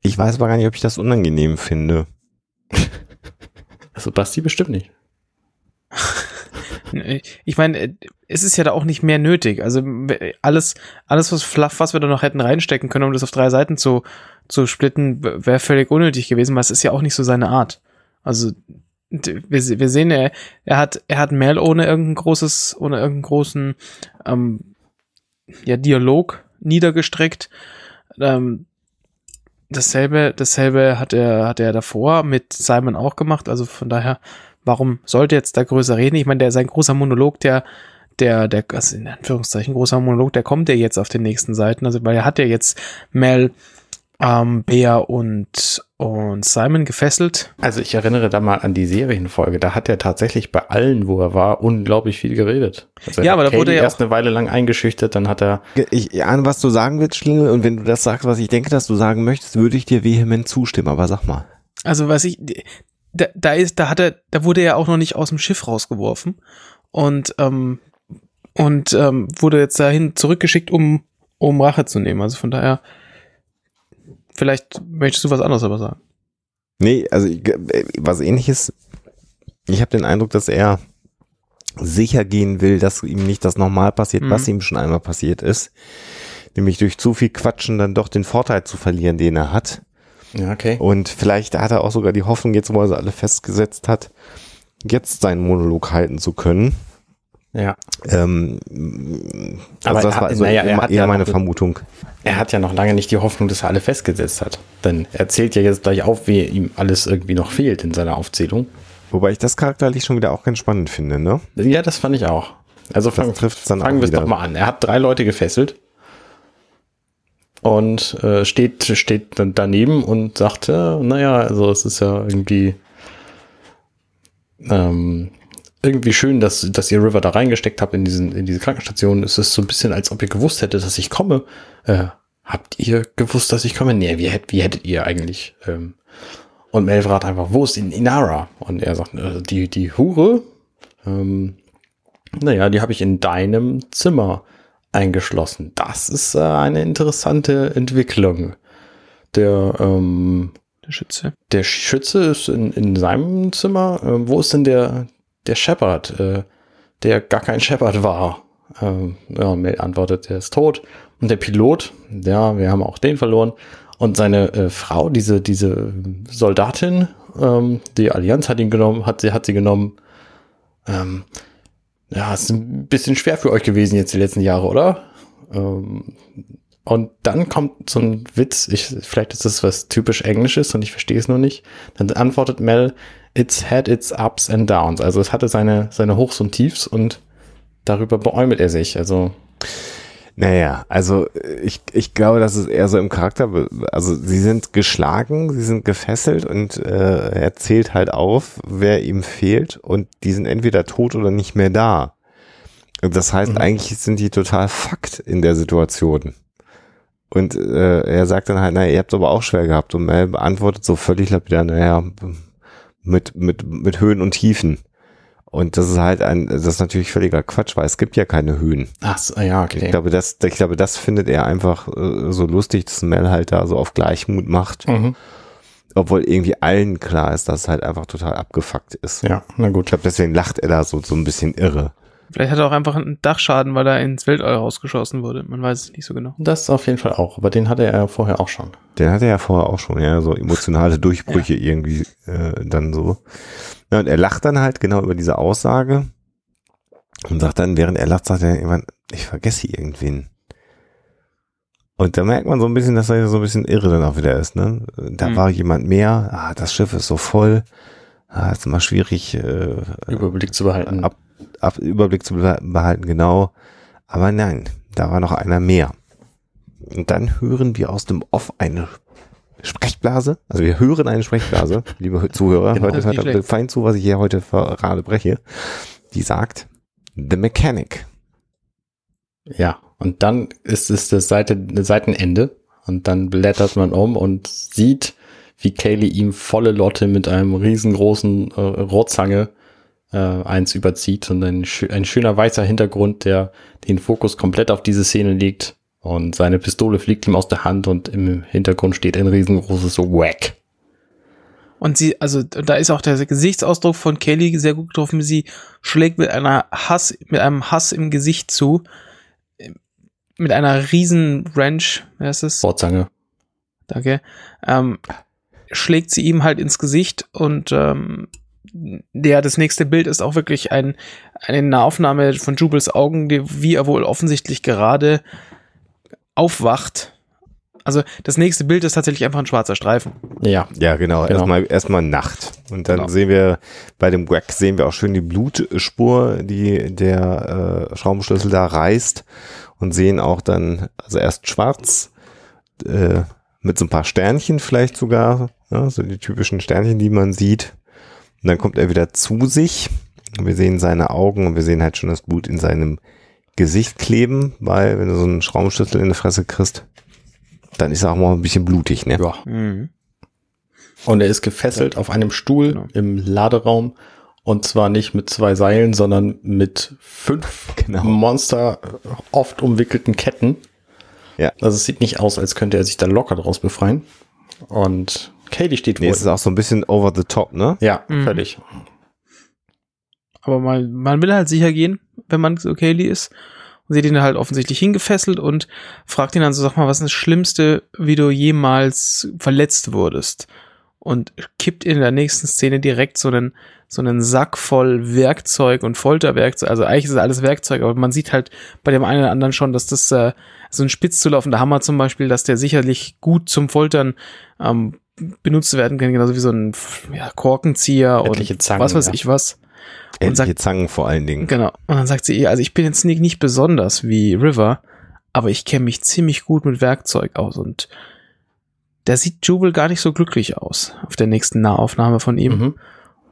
Ich weiß aber gar nicht, ob ich das unangenehm finde. Also Basti bestimmt nicht. Ich meine, es ist ja da auch nicht mehr nötig. Also alles, alles was Fluff, was wir da noch hätten reinstecken können, um das auf drei Seiten zu, zu splitten, wäre völlig unnötig gewesen, weil es ist ja auch nicht so seine Art. Also wir, wir sehen, er, er hat, er hat Mel ohne irgendein großes, ohne irgendeinen großen ähm, ja, Dialog niedergestreckt. Ähm, dasselbe, dasselbe hat er, hat er davor mit Simon auch gemacht. Also von daher, warum sollte jetzt da größer reden? Ich meine, der sein großer Monolog, der, der, der, also in Anführungszeichen großer Monolog, der kommt ja jetzt auf den nächsten Seiten. Also weil er hat ja jetzt Mel ähm, Bea und, und Simon gefesselt. Also ich erinnere da mal an die Serienfolge. Da hat er tatsächlich bei allen, wo er war, unglaublich viel geredet. Also ja, aber da wurde er erst eine Weile lang eingeschüchtert, dann hat er. Ich ahne, was du sagen willst, Schlingel, und wenn du das sagst, was ich denke, dass du sagen möchtest, würde ich dir vehement zustimmen, aber sag mal. Also was ich, da, da ist, da hat er, da wurde er auch noch nicht aus dem Schiff rausgeworfen und ähm, und ähm, wurde jetzt dahin zurückgeschickt, um um Rache zu nehmen. Also von daher Vielleicht möchtest du was anderes aber sagen. Nee, also was ähnliches. Ich habe den Eindruck, dass er sicher gehen will, dass ihm nicht das nochmal passiert, mhm. was ihm schon einmal passiert ist. Nämlich durch zu viel Quatschen dann doch den Vorteil zu verlieren, den er hat. Ja, okay. Und vielleicht hat er auch sogar die Hoffnung, jetzt wo er sie alle festgesetzt hat, jetzt seinen Monolog halten zu können. Ja. Ähm, also Aber das war also naja, eher ja meine Vermutung. Er hat ja noch lange nicht die Hoffnung, dass er alle festgesetzt hat. Denn er zählt ja jetzt gleich auf, wie ihm alles irgendwie noch fehlt in seiner Aufzählung. Wobei ich das charakterlich schon wieder auch ganz spannend finde, ne? Ja, das fand ich auch. Also fang, fangen wir es doch mal an. Er hat drei Leute gefesselt und äh, steht, steht daneben und sagt, äh, naja, also es ist ja irgendwie ähm, irgendwie schön, dass, dass ihr River da reingesteckt habt in, diesen, in diese Krankenstation. Es ist so ein bisschen, als ob ihr gewusst hättet, dass ich komme. Äh, habt ihr gewusst, dass ich komme? Nee, wie, hätt, wie hättet ihr eigentlich? Ähm, und Mel fragt einfach, wo ist in Inara? Und er sagt, äh, die, die Hure? Ähm, naja, die habe ich in deinem Zimmer eingeschlossen. Das ist äh, eine interessante Entwicklung. Der, ähm, der Schütze. Der Schütze ist in, in seinem Zimmer. Äh, wo ist denn der, der Shepard, äh, der gar kein Shepard war. Ähm, ja, Mel antwortet, er ist tot. Und der Pilot, ja, wir haben auch den verloren. Und seine äh, Frau, diese, diese Soldatin, ähm, die Allianz hat ihn genommen, hat sie, hat sie genommen. Ähm, ja, ist ein bisschen schwer für euch gewesen jetzt die letzten Jahre, oder? Ähm, und dann kommt so ein Witz, ich, vielleicht ist das was typisch Englisches und ich verstehe es nur nicht. Dann antwortet Mel, it's had its ups and downs. Also es hatte seine, seine Hochs und Tiefs und darüber beäumelt er sich. Also. Naja, also ich, ich glaube, das ist eher so im Charakter. Also sie sind geschlagen, sie sind gefesselt und äh, er zählt halt auf, wer ihm fehlt und die sind entweder tot oder nicht mehr da. Das heißt, mhm. eigentlich sind die total fucked in der Situation. Und äh, er sagt dann halt, naja, ihr habt es aber auch schwer gehabt. Und Mel beantwortet so völlig lapidar, naja, mit, mit, mit Höhen und Tiefen. Und das ist halt ein, das ist natürlich völliger Quatsch, weil es gibt ja keine Höhen. Ach so, ja, okay. Ich glaube, das, ich glaube, das findet er einfach äh, so lustig, dass Mel halt da so auf Gleichmut macht. Mhm. Obwohl irgendwie allen klar ist, dass es halt einfach total abgefuckt ist. Ja, na gut. Ich glaube, deswegen lacht er da so, so ein bisschen irre. Vielleicht hat er auch einfach einen Dachschaden, weil er ins Weltall rausgeschossen wurde. Man weiß es nicht so genau. Das auf jeden Fall auch, aber den hatte er ja vorher auch schon. Den hatte er ja vorher auch schon, ja, so emotionale Durchbrüche ja. irgendwie äh, dann so. Ja, und er lacht dann halt genau über diese Aussage und sagt dann, während er lacht, sagt er irgendwann, ich vergesse irgendwen. Und da merkt man so ein bisschen, dass er so ein bisschen irre dann auch wieder ist, ne? Da mhm. war jemand mehr, ah, das Schiff ist so voll, ah, ist immer schwierig, äh, Überblick zu behalten. Ab, ab, Überblick zu behalten, genau. Aber nein, da war noch einer mehr. Und dann hören wir aus dem Off eine Sprechblase. Also wir hören eine Sprechblase, liebe Zuhörer. Genau, heute hört fein zu, was ich hier heute gerade breche. Die sagt, The Mechanic. Ja, und dann ist es das Seite, Seitenende. Und dann blättert man um und sieht, wie Kaylee ihm volle Lotte mit einem riesengroßen äh, Rohrzange äh, eins überzieht und ein, schöner weißer Hintergrund, der den Fokus komplett auf diese Szene legt Und seine Pistole fliegt ihm aus der Hand und im Hintergrund steht ein riesengroßes Whack. Und sie, also da ist auch der Gesichtsausdruck von Kelly sehr gut getroffen. Sie schlägt mit einer Hass, mit einem Hass im Gesicht zu. Mit einer riesen Wrench, wer ist es? Wortzange. Danke. Ähm, schlägt sie ihm halt ins Gesicht und ähm, ja, das nächste Bild ist auch wirklich ein, eine Nahaufnahme von Jubels Augen, die, wie er wohl offensichtlich gerade aufwacht also das nächste Bild ist tatsächlich einfach ein schwarzer Streifen. Ja. Ja, genau. genau. Erstmal, erstmal Nacht. Und dann genau. sehen wir, bei dem Wack sehen wir auch schön die Blutspur, die der äh, Schraubenschlüssel da reißt und sehen auch dann, also erst schwarz, äh, mit so ein paar Sternchen vielleicht sogar, ja, so die typischen Sternchen, die man sieht. Und dann kommt er wieder zu sich. Und wir sehen seine Augen und wir sehen halt schon das Blut in seinem Gesicht kleben, weil wenn du so einen Schraubenschlüssel in die Fresse kriegst, dann ist er auch mal ein bisschen blutig, ne? Ja. Mhm. Und er ist gefesselt ja. auf einem Stuhl genau. im Laderaum und zwar nicht mit zwei Seilen, sondern mit fünf genau. Monster oft umwickelten Ketten. Ja. Also es sieht nicht aus, als könnte er sich da locker draus befreien. Und Katie steht nee, vor. Es ist auch so ein bisschen over the top, ne? Ja, mhm. völlig. Aber man, man will halt sicher gehen, wenn man so Kaylee ist und sie hat ihn halt offensichtlich hingefesselt und fragt ihn dann so, sag mal, was ist das Schlimmste, wie du jemals verletzt wurdest? Und kippt in der nächsten Szene direkt so einen, so einen Sack voll Werkzeug und Folterwerkzeug. Also eigentlich ist es alles Werkzeug, aber man sieht halt bei dem einen oder anderen schon, dass das äh, so ein spitz zulaufender Hammer zum Beispiel, dass der sicherlich gut zum Foltern ähm, benutzt werden kann, genauso wie so ein ja, Korkenzieher Etliche und Zangen, was weiß ja. ich was. Und sagt, Zangen vor allen Dingen. Genau. Und dann sagt sie, also ich bin jetzt nicht, nicht besonders wie River, aber ich kenne mich ziemlich gut mit Werkzeug aus und da sieht Jubel gar nicht so glücklich aus auf der nächsten Nahaufnahme von ihm. Mhm.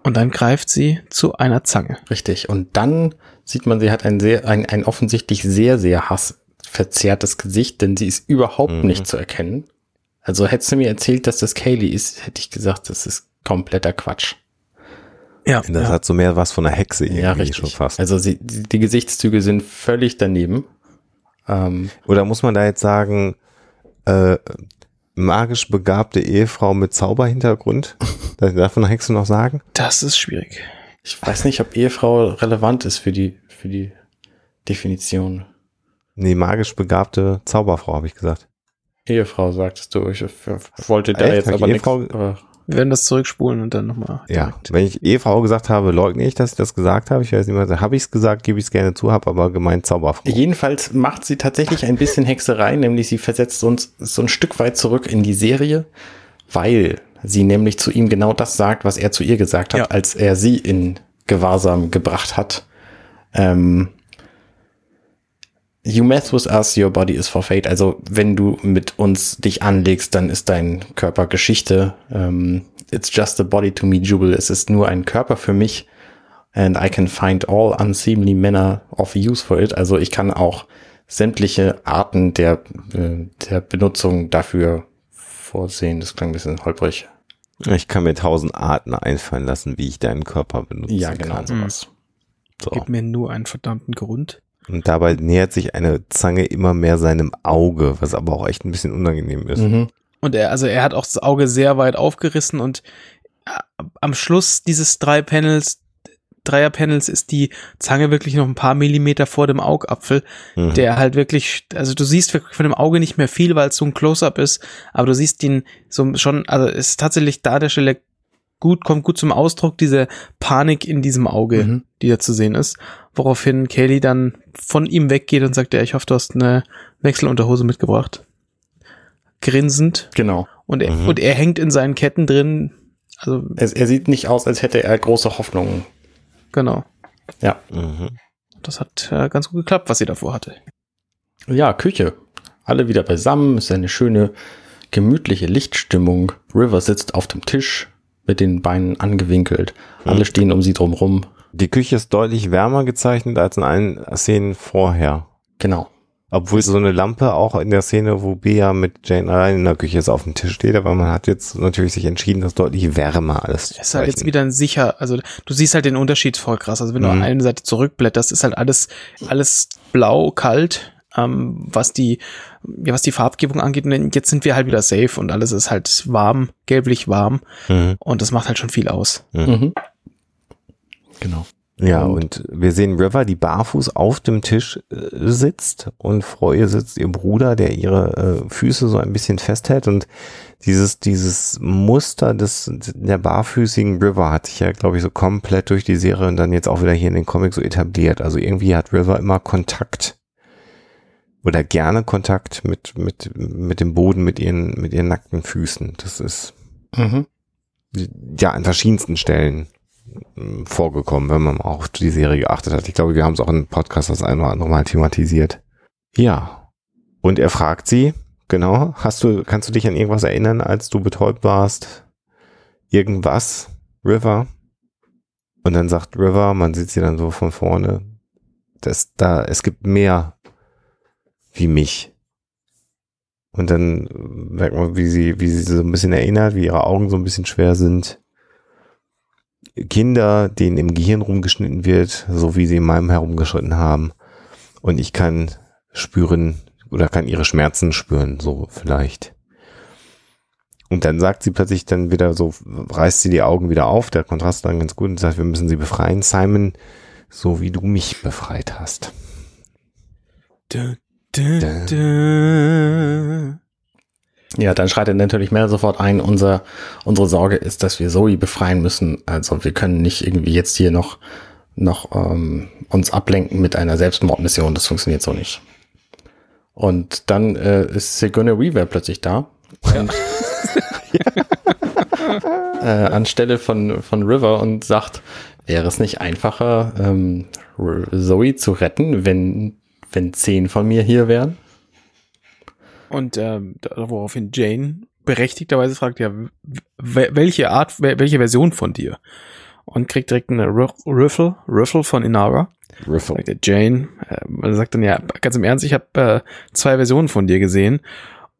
Und dann greift sie zu einer Zange. Richtig. Und dann sieht man, sie hat ein sehr, ein, ein offensichtlich sehr, sehr hassverzerrtes Gesicht, denn sie ist überhaupt mhm. nicht zu erkennen. Also hättest du mir erzählt, dass das Kaylee ist, hätte ich gesagt, das ist kompletter Quatsch. Ja. Das ja. hat so mehr was von einer Hexe irgendwie ja, richtig. schon fast. Also sie, die Gesichtszüge sind völlig daneben. Ähm, Oder muss man da jetzt sagen, äh, magisch begabte Ehefrau mit Zauberhintergrund? Darf man Hexe noch sagen? Das ist schwierig. Ich weiß nicht, ob Ehefrau relevant ist für die, für die Definition. Nee, magisch begabte Zauberfrau, habe ich gesagt. Ehefrau, sagtest du. Ich wollte da Echt? jetzt aber nichts. Wir werden das zurückspulen und dann nochmal. Ja, wenn ich Ehefrau gesagt habe, leugne ich, dass ich das gesagt habe. Ich weiß nicht mehr, habe ich es gesagt, gebe ich es gerne zu, habe aber gemeint Zauberfrau. Jedenfalls macht sie tatsächlich ein bisschen Hexerei, nämlich sie versetzt uns so ein Stück weit zurück in die Serie, weil sie nämlich zu ihm genau das sagt, was er zu ihr gesagt hat, ja. als er sie in Gewahrsam gebracht hat. Ähm, You mess with us, your body is for fate. Also wenn du mit uns dich anlegst, dann ist dein Körper Geschichte. Um, it's just a body to me, Jubel. Es ist nur ein Körper für mich. And I can find all unseemly manner of use for it. Also ich kann auch sämtliche Arten der, äh, der Benutzung dafür vorsehen. Das klang ein bisschen holprig. Ich kann mir tausend Arten einfallen lassen, wie ich deinen Körper benutzen ja, genau, kann. Sowas. So. Gib mir nur einen verdammten Grund. Und dabei nähert sich eine Zange immer mehr seinem Auge, was aber auch echt ein bisschen unangenehm ist. Mhm. Und er, also er hat auch das Auge sehr weit aufgerissen und äh, am Schluss dieses drei Panels, Dreierpanels ist die Zange wirklich noch ein paar Millimeter vor dem Augapfel, mhm. der halt wirklich, also du siehst wirklich von dem Auge nicht mehr viel, weil es so ein Close-up ist, aber du siehst ihn so schon, also ist tatsächlich da der Stelle gut, kommt gut zum Ausdruck, diese Panik in diesem Auge, mhm. die da zu sehen ist. Woraufhin Kaylee dann von ihm weggeht und sagt, ja, ich hoffe, du hast eine Wechselunterhose mitgebracht. Grinsend. Genau. Und er, mhm. und er hängt in seinen Ketten drin. Also. Er, er sieht nicht aus, als hätte er große Hoffnungen. Genau. Ja. Mhm. Das hat äh, ganz gut geklappt, was sie davor hatte. Ja, Küche. Alle wieder beisammen. Ist eine schöne, gemütliche Lichtstimmung. River sitzt auf dem Tisch, mit den Beinen angewinkelt. Alle mhm. stehen um sie drum rum. Die Küche ist deutlich wärmer gezeichnet als in allen Szenen vorher. Genau. Obwohl so eine Lampe auch in der Szene, wo Bea mit Jane allein in der Küche ist, auf dem Tisch steht, aber man hat jetzt natürlich sich entschieden, das deutlich wärmer alles zu ist halt jetzt wieder ein sicher, also du siehst halt den Unterschied voll krass. Also wenn mhm. du eine Seite zurückblätterst, ist halt alles, alles blau, kalt ähm, was die, ja, was die Farbgebung angeht. Und jetzt sind wir halt wieder safe und alles ist halt warm, gelblich warm. Mhm. Und das macht halt schon viel aus. Mhm. Genau. Ja, und, und, wir sehen River, die barfuß auf dem Tisch äh, sitzt und vor ihr sitzt ihr Bruder, der ihre äh, Füße so ein bisschen festhält und dieses, dieses Muster des, der barfüßigen River hat sich ja, glaube ich, so komplett durch die Serie und dann jetzt auch wieder hier in den Comics so etabliert. Also irgendwie hat River immer Kontakt oder gerne Kontakt mit, mit, mit dem Boden, mit ihren, mit ihren nackten Füßen. Das ist, mhm. ja, an verschiedensten Stellen vorgekommen, wenn man auch die Serie geachtet hat. Ich glaube, wir haben es auch im Podcast das ein oder andere Mal thematisiert. Ja. Und er fragt sie, genau, hast du, kannst du dich an irgendwas erinnern, als du betäubt warst? Irgendwas, River? Und dann sagt River, man sieht sie dann so von vorne, dass da, es gibt mehr wie mich. Und dann merkt man, wie sie, wie sie so ein bisschen erinnert, wie ihre Augen so ein bisschen schwer sind. Kinder, denen im Gehirn rumgeschnitten wird, so wie sie in meinem herumgeschnitten haben. Und ich kann spüren oder kann ihre Schmerzen spüren, so vielleicht. Und dann sagt sie plötzlich dann wieder so, reißt sie die Augen wieder auf, der Kontrast dann ganz gut und sagt, wir müssen sie befreien, Simon, so wie du mich befreit hast. Da, da, da. Ja, dann schreitet natürlich Mel sofort ein, unser, unsere Sorge ist, dass wir Zoe befreien müssen. Also wir können nicht irgendwie jetzt hier noch, noch ähm, uns ablenken mit einer Selbstmordmission. Das funktioniert so nicht. Und dann äh, ist Sigourney Weaver plötzlich da. Und äh, anstelle von, von River und sagt, wäre es nicht einfacher, ähm, Zoe zu retten, wenn, wenn zehn von mir hier wären? Und ähm, woraufhin Jane berechtigterweise fragt, ja, welche Art, welche Version von dir? Und kriegt direkt eine Riffle, Riffle von Inara. Riffle. Sagt der Jane, äh, sagt dann, ja, ganz im Ernst, ich habe äh, zwei Versionen von dir gesehen.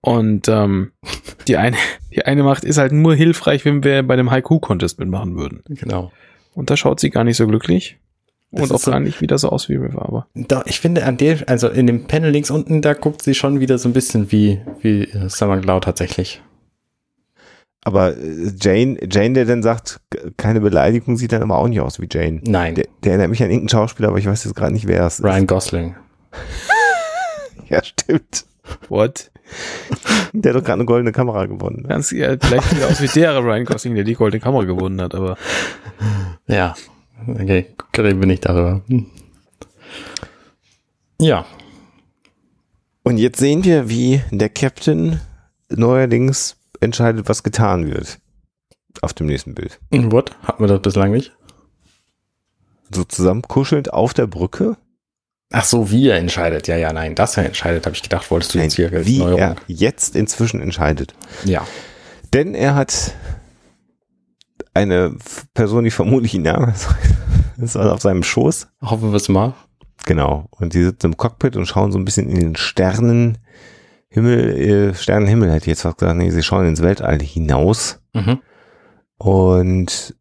Und ähm, die eine, die eine Macht ist halt nur hilfreich, wenn wir bei dem Haiku-Contest mitmachen würden. Genau. Und da schaut sie gar nicht so glücklich. Das und auch so, gar nicht wieder so aus wie River, aber. Da, ich finde an der, also in dem Panel links unten, da guckt sie schon wieder so ein bisschen wie, wie Summer Glau tatsächlich. Aber äh, Jane, Jane, der dann sagt, keine Beleidigung, sieht dann aber auch nicht aus wie Jane. Nein. Der, der erinnert mich an irgendeinen Schauspieler, aber ich weiß jetzt gerade nicht, wer es ist. Ryan Gosling. ja, stimmt. What? Der hat doch gerade eine goldene Kamera gewonnen. Ganz, ja, vielleicht sieht aus wie der Ryan Gosling, der die goldene Kamera gewonnen hat, aber. Ja. Okay, reden wir nicht darüber. Hm. Ja. Und jetzt sehen wir, wie der Captain neuerdings entscheidet, was getan wird. Auf dem nächsten Bild. What? Hatten wir das bislang nicht? So zusammen kuschelnd auf der Brücke? Ach so, wie er entscheidet. Ja, ja, nein, dass er entscheidet, habe ich gedacht, wolltest du nein, jetzt hier Wie Neuerung. er jetzt inzwischen entscheidet. Ja. Denn er hat eine Person, die vermutlich ihn Name ist, auf seinem Schoß. Hoffen wir es mal. Genau. Und die sitzen im Cockpit und schauen so ein bisschen in den Sternen, Himmel, äh, Sternenhimmel hätte ich jetzt fast gesagt. Nee, sie schauen ins Weltall hinaus. Mhm. Und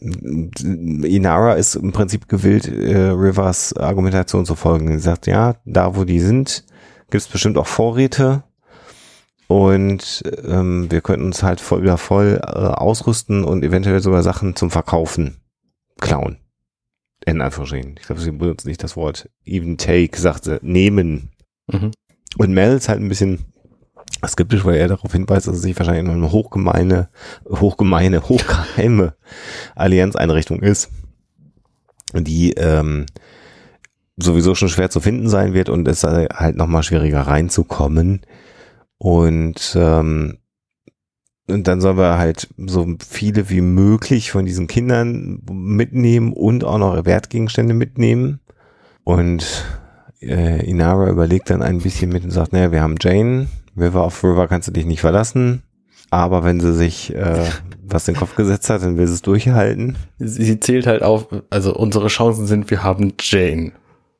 Inara ist im Prinzip gewillt, äh, Rivers Argumentation zu folgen. Sie sagt, ja, da wo die sind, gibt es bestimmt auch Vorräte und ähm, wir könnten uns halt voll, wieder voll äh, ausrüsten und eventuell sogar Sachen zum Verkaufen klauen. In Anführungsstrichen. Ich glaube, sie benutzt nicht das Wort even take, sagt sie, nehmen. Mhm. Und Mel ist halt ein bisschen skeptisch, weil er darauf hinweist, dass es sich wahrscheinlich eine hochgemeine, hochgemeine, hochgeheime Allianzeinrichtung ist, die ähm, sowieso schon schwer zu finden sein wird und es halt nochmal schwieriger reinzukommen. Und, ähm, und dann sollen wir halt so viele wie möglich von diesen Kindern mitnehmen und auch noch Wertgegenstände mitnehmen. Und äh, Inara überlegt dann ein bisschen mit und sagt, naja, wir haben Jane, River of River kannst du dich nicht verlassen. Aber wenn sie sich äh, was in den Kopf gesetzt hat, dann will sie es durchhalten. Sie zählt halt auf, also unsere Chancen sind, wir haben Jane.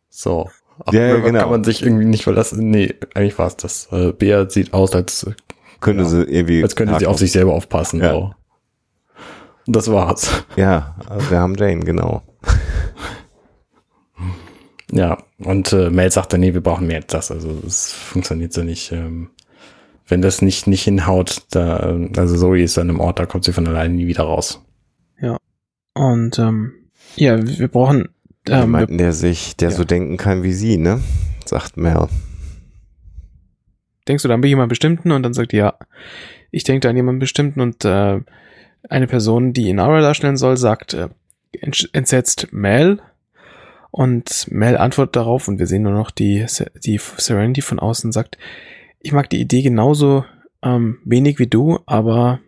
So. Ja, River genau. kann man sich irgendwie nicht verlassen. Nee, eigentlich war es das. Äh, Bea sieht aus, als könnte ja, sie irgendwie. Als könnte sie auf sich selber aufpassen. Ja. So. Und das war's. Ja, also wir haben Jane, genau. Ja, und äh, Mel sagt dann, nee, wir brauchen mehr als das. Also es funktioniert so nicht. Ähm, wenn das nicht, nicht hinhaut, da, also Zoe ist dann im Ort, da kommt sie von alleine nie wieder raus. Ja. Und ähm, ja, wir brauchen ähm, jemanden, der sich, der ja. so denken kann wie sie, ne? Sagt Mel. Denkst du da an jemanden bestimmten? Und dann sagt ja, ich denke an jemanden bestimmten und äh, eine Person, die Inara darstellen soll, sagt äh, entsetzt Mel und Mel antwortet darauf und wir sehen nur noch die, die Serenity von außen sagt, ich mag die Idee genauso ähm, wenig wie du, aber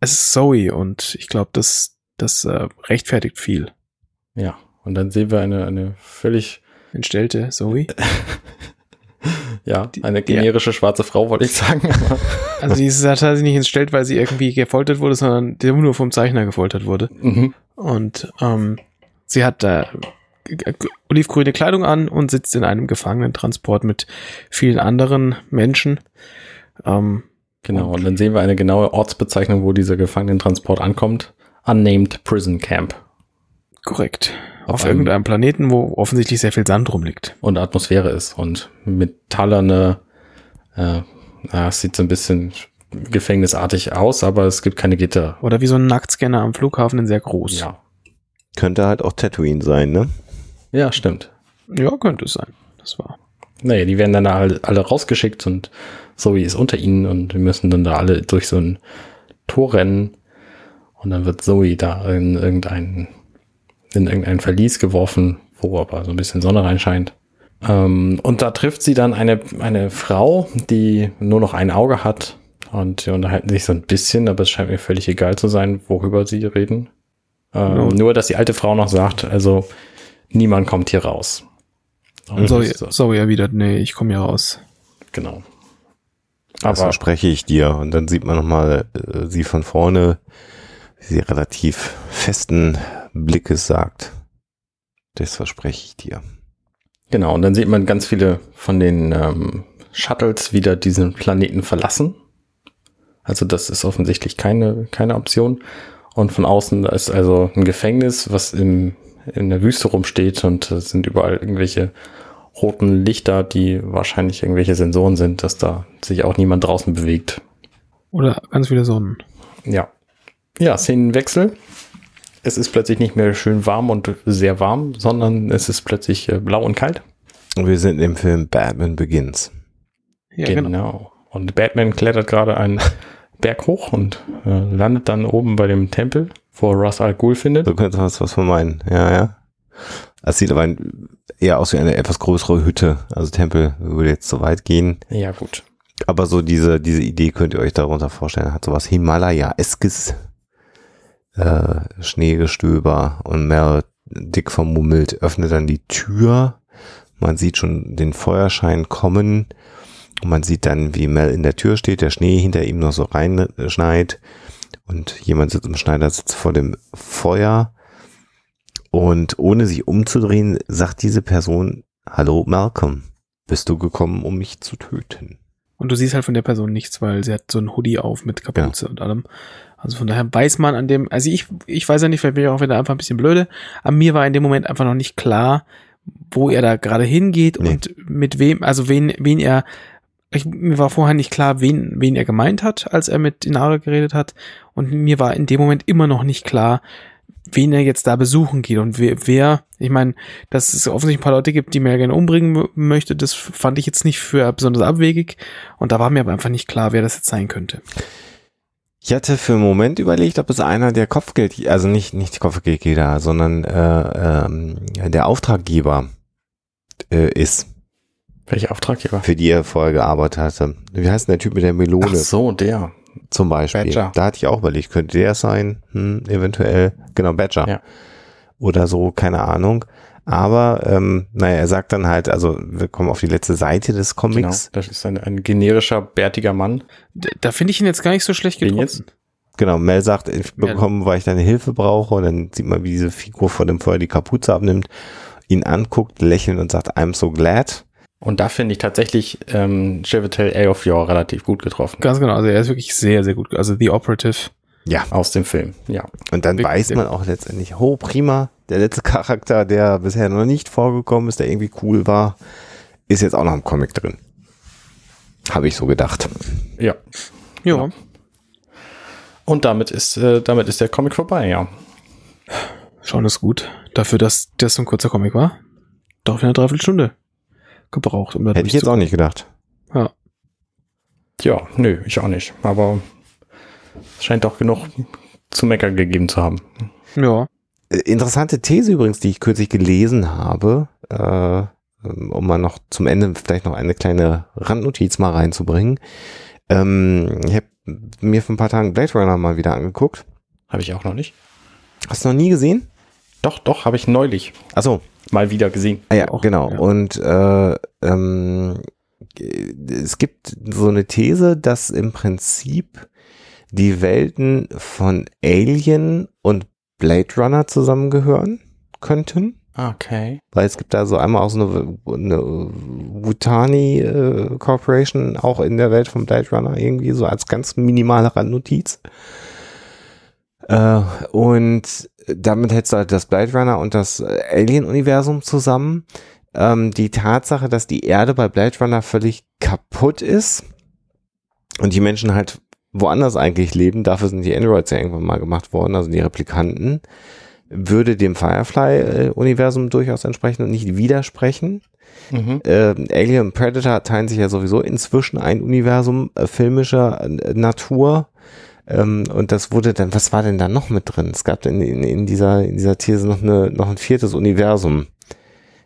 es ist Zoe und ich glaube, das, das äh, rechtfertigt viel. Ja, und dann sehen wir eine, eine völlig entstellte Zoe. ja, eine generische ja. schwarze Frau, wollte ich sagen. also die ist tatsächlich nicht entstellt, weil sie irgendwie gefoltert wurde, sondern die nur vom Zeichner gefoltert wurde. Mhm. Und ähm, sie hat da olivgrüne Kleidung an und sitzt in einem Gefangenentransport mit vielen anderen Menschen. Ähm, genau, und dann sehen wir eine genaue Ortsbezeichnung, wo dieser Gefangenentransport ankommt. Unnamed Prison Camp. Korrekt. Auf, Auf irgendeinem Planeten, wo offensichtlich sehr viel Sand rumliegt. Und Atmosphäre ist und metallerne, äh, ja, es sieht so ein bisschen gefängnisartig aus, aber es gibt keine Gitter. Oder wie so ein Nacktscanner am Flughafen in sehr groß. Ja. Könnte halt auch Tatooine sein, ne? Ja, stimmt. Ja, könnte es sein. Das war. Naja, die werden dann alle, alle rausgeschickt und Zoe ist unter ihnen und wir müssen dann da alle durch so ein Tor rennen. Und dann wird Zoe da in irgendein, in irgendein Verlies geworfen, wo aber so ein bisschen Sonne reinscheint. Ähm, und da trifft sie dann eine, eine Frau, die nur noch ein Auge hat. Und die unterhalten sich so ein bisschen, aber es scheint mir völlig egal zu sein, worüber sie reden. Ähm, no. Nur, dass die alte Frau noch sagt, also niemand kommt hier raus. Und so, so erwidert, nee, ich komme hier raus. Genau. Das Aber verspreche ich dir. Und dann sieht man nochmal äh, sie von vorne, wie sie relativ festen Blickes sagt. Das verspreche ich dir. Genau, und dann sieht man ganz viele von den ähm, Shuttles wieder diesen Planeten verlassen. Also das ist offensichtlich keine, keine Option. Und von außen ist also ein Gefängnis, was im in der Wüste rumsteht und es sind überall irgendwelche roten Lichter, die wahrscheinlich irgendwelche Sensoren sind, dass da sich auch niemand draußen bewegt. Oder ganz viele Sonnen. Ja. Ja, Szenenwechsel. Es ist plötzlich nicht mehr schön warm und sehr warm, sondern es ist plötzlich äh, blau und kalt. Und wir sind im Film Batman Begins. Ja, genau. genau. Und Batman klettert gerade einen Berg hoch und äh, landet dann oben bei dem Tempel wo Russ Al Ghul findet. So könnte was, was von meinen, ja, ja. Es sieht aber ein, eher aus wie eine etwas größere Hütte. Also Tempel würde jetzt so weit gehen. Ja, gut. Aber so diese, diese Idee könnt ihr euch darunter vorstellen. Hat sowas Himalaya-eskes. Äh, Schneegestöber und mehr dick vermummelt, öffnet dann die Tür. Man sieht schon den Feuerschein kommen. Und man sieht dann, wie Mel in der Tür steht, der Schnee hinter ihm noch so reinschneit und jemand sitzt im Schneidersitz vor dem Feuer und ohne sich umzudrehen, sagt diese Person, hallo Malcolm, bist du gekommen, um mich zu töten? Und du siehst halt von der Person nichts, weil sie hat so ein Hoodie auf mit Kapuze ja. und allem. Also von daher weiß man an dem, also ich, ich weiß ja nicht, vielleicht bin ich auch wieder einfach ein bisschen blöde. An mir war in dem Moment einfach noch nicht klar, wo er da gerade hingeht nee. und mit wem, also wen, wen er ich, mir war vorher nicht klar, wen, wen er gemeint hat, als er mit Inara geredet hat. Und mir war in dem Moment immer noch nicht klar, wen er jetzt da besuchen geht und wer, wer ich meine, dass es offensichtlich ein paar Leute gibt, die mir gerne umbringen möchte, das fand ich jetzt nicht für besonders abwegig. Und da war mir aber einfach nicht klar, wer das jetzt sein könnte. Ich hatte für einen Moment überlegt, ob es einer der Kopfgeld, also nicht, nicht Kopfgeldjäger, sondern äh, ähm, der Auftraggeber äh, ist welcher Auftraggeber? Für die er vorher gearbeitet hatte. Wie heißt denn der Typ mit der Melone? Ach so, der. Zum Beispiel. Badger. Da hatte ich auch überlegt, könnte der sein? Hm, eventuell. Genau, Badger. Ja. Oder so, keine Ahnung. Aber, ähm, naja, er sagt dann halt, also wir kommen auf die letzte Seite des Comics. Genau, das ist ein, ein generischer, bärtiger Mann. Da, da finde ich ihn jetzt gar nicht so schlecht getroffen. Genau, Mel sagt, ich bekomme, weil ich deine Hilfe brauche. Und dann sieht man, wie diese Figur vor dem Feuer die Kapuze abnimmt, ihn anguckt, lächelt und sagt, I'm so glad. Und da finde ich tatsächlich ähm, Chivetel Aofior relativ gut getroffen. Ganz genau, also er ist wirklich sehr, sehr gut. Also The Operative Ja. Aus dem Film, ja. Und dann weiß man auch letztendlich, oh prima, der letzte Charakter, der bisher noch nicht vorgekommen ist, der irgendwie cool war, ist jetzt auch noch im Comic drin. Habe ich so gedacht. Ja. Ja. Ja. Und damit ist, äh, damit ist der Comic vorbei, ja. Schon ist gut. Dafür, dass das so ein kurzer Comic war. Doch eine Dreiviertelstunde gebraucht, um Hätte ich jetzt auch nicht gedacht. Ja. Ja, nö, ich auch nicht. Aber scheint doch genug zu meckern gegeben zu haben. Ja. Äh, Interessante These übrigens, die ich kürzlich gelesen habe, äh, um mal noch zum Ende vielleicht noch eine kleine Randnotiz mal reinzubringen. Ähm, ich habe mir vor ein paar Tagen Blade Runner mal wieder angeguckt. Habe ich auch noch nicht. Hast du noch nie gesehen? Doch, doch, habe ich neulich Achso, mal wieder gesehen. Ah ja, Auch, genau. ja. Und äh, ähm, es gibt so eine These, dass im Prinzip die Welten von Alien und Blade Runner zusammengehören könnten. Okay. Weil es gibt da so einmal auch so eine, eine Wutani äh, Corporation auch in der Welt von Blade Runner irgendwie so als ganz minimale Randnotiz. Äh, und damit hältst du halt das Blade Runner und das Alien-Universum zusammen. Ähm, die Tatsache, dass die Erde bei Blade Runner völlig kaputt ist und die Menschen halt woanders eigentlich leben, dafür sind die Androids ja irgendwann mal gemacht worden, also die Replikanten, würde dem Firefly-Universum durchaus entsprechen und nicht widersprechen. Mhm. Äh, Alien und Predator teilen sich ja sowieso inzwischen ein Universum äh, filmischer äh, Natur. Ähm, und das wurde dann, was war denn da noch mit drin? Es gab in, in, in, dieser, in dieser These noch, eine, noch ein viertes Universum,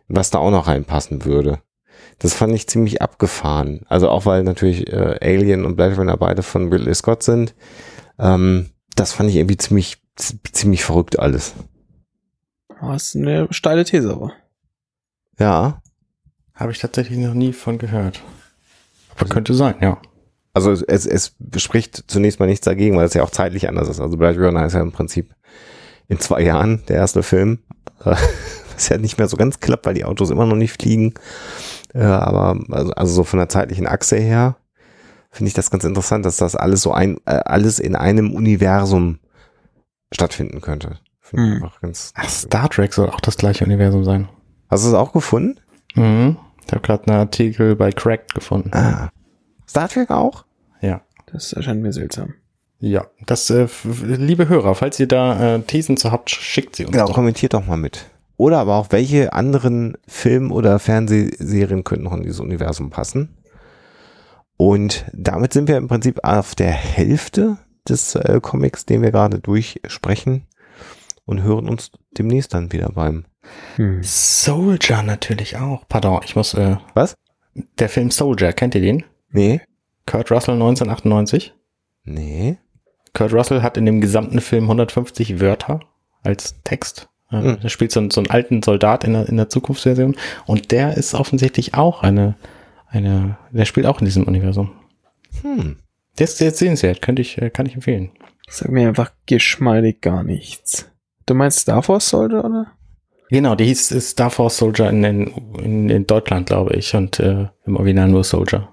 was da auch noch reinpassen würde. Das fand ich ziemlich abgefahren. Also auch weil natürlich äh, Alien und Blade Runner beide von Ridley Scott sind. Ähm, das fand ich irgendwie ziemlich, ziemlich verrückt alles. Das ist eine steile These, aber. Ja, Habe ich tatsächlich noch nie von gehört. Aber könnte sein, ja. Also es, es, es spricht zunächst mal nichts dagegen, weil es ja auch zeitlich anders ist. Also Blade Runner ist ja im Prinzip in zwei Jahren der erste Film. Was ja nicht mehr so ganz klappt, weil die Autos immer noch nicht fliegen. Äh, aber also, also so von der zeitlichen Achse her finde ich das ganz interessant, dass das alles so ein, äh, alles in einem Universum stattfinden könnte. Hm. Ach, Star Trek soll auch das gleiche Universum sein. Hast du es auch gefunden? Mhm. Ich habe gerade einen Artikel bei Cracked gefunden. Ah. Star Trek auch? Ja. Das erscheint mir seltsam. Ja, das, äh, liebe Hörer, falls ihr da äh, Thesen zu habt, schickt sie uns Genau, doch. kommentiert doch mal mit. Oder aber auch, welche anderen Film- oder Fernsehserien könnten noch in dieses Universum passen? Und damit sind wir im Prinzip auf der Hälfte des äh, Comics, den wir gerade durchsprechen und hören uns demnächst dann wieder beim. Hm. Soldier natürlich auch. Pardon, ich muss, äh, Was? der Film Soldier, kennt ihr den? Nee? Kurt Russell 1998. Nee? Kurt Russell hat in dem gesamten Film 150 Wörter als Text. Äh, Hm. Er spielt so, einen- so einen alten Soldat in der, in der Zukunftsversion. Und der ist offensichtlich auch eine, eine, der spielt auch in diesem Universum. Hm. Der ist sehr sehenswert, könnte ich, äh, kann ich empfehlen. Sag mir einfach geschmeidig gar nichts. Du meinst Star Force Soldier, oder? Genau, die hieß Star Force Soldier in, in, in, in Deutschland, glaube ich, und äh, im Original nur Soldier.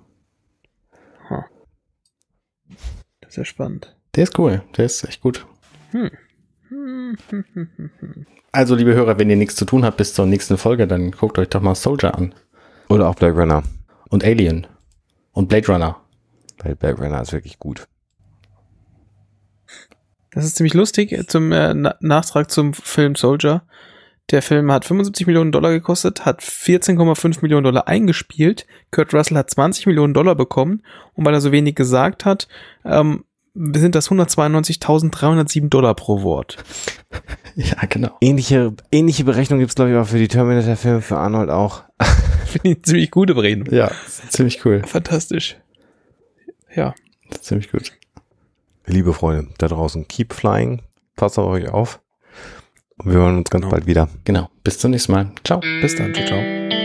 Das ist ja spannend. Der ist cool, der ist echt gut. Hm. Also, liebe Hörer, wenn ihr nichts zu tun habt bis zur nächsten Folge, dann guckt euch doch mal Soldier an. Oder auch Blade Runner. Und Alien. Und Blade Runner. Weil Blade Runner ist wirklich gut. Das ist ziemlich lustig zum äh, Na Nachtrag zum Film Soldier. Der Film hat 75 Millionen Dollar gekostet, hat 14,5 Millionen Dollar eingespielt. Kurt Russell hat 20 Millionen Dollar bekommen und weil er so wenig gesagt hat, ähm, sind das 192.307 Dollar pro Wort. Ja, genau. Ähnliche, ähnliche Berechnung gibt's glaube ich, auch für die Terminator-Filme, für Arnold auch. Finde ich ziemlich gute Berechnung. Ja, ziemlich cool. Fantastisch. Ja. Ziemlich gut. Liebe Freunde da draußen, keep flying. Passt auf euch auf. Und wir hören uns ganz Genau. bald wieder. Genau. Bis zum nächsten Mal. Ciao. Bis dann. Ciao, ciao.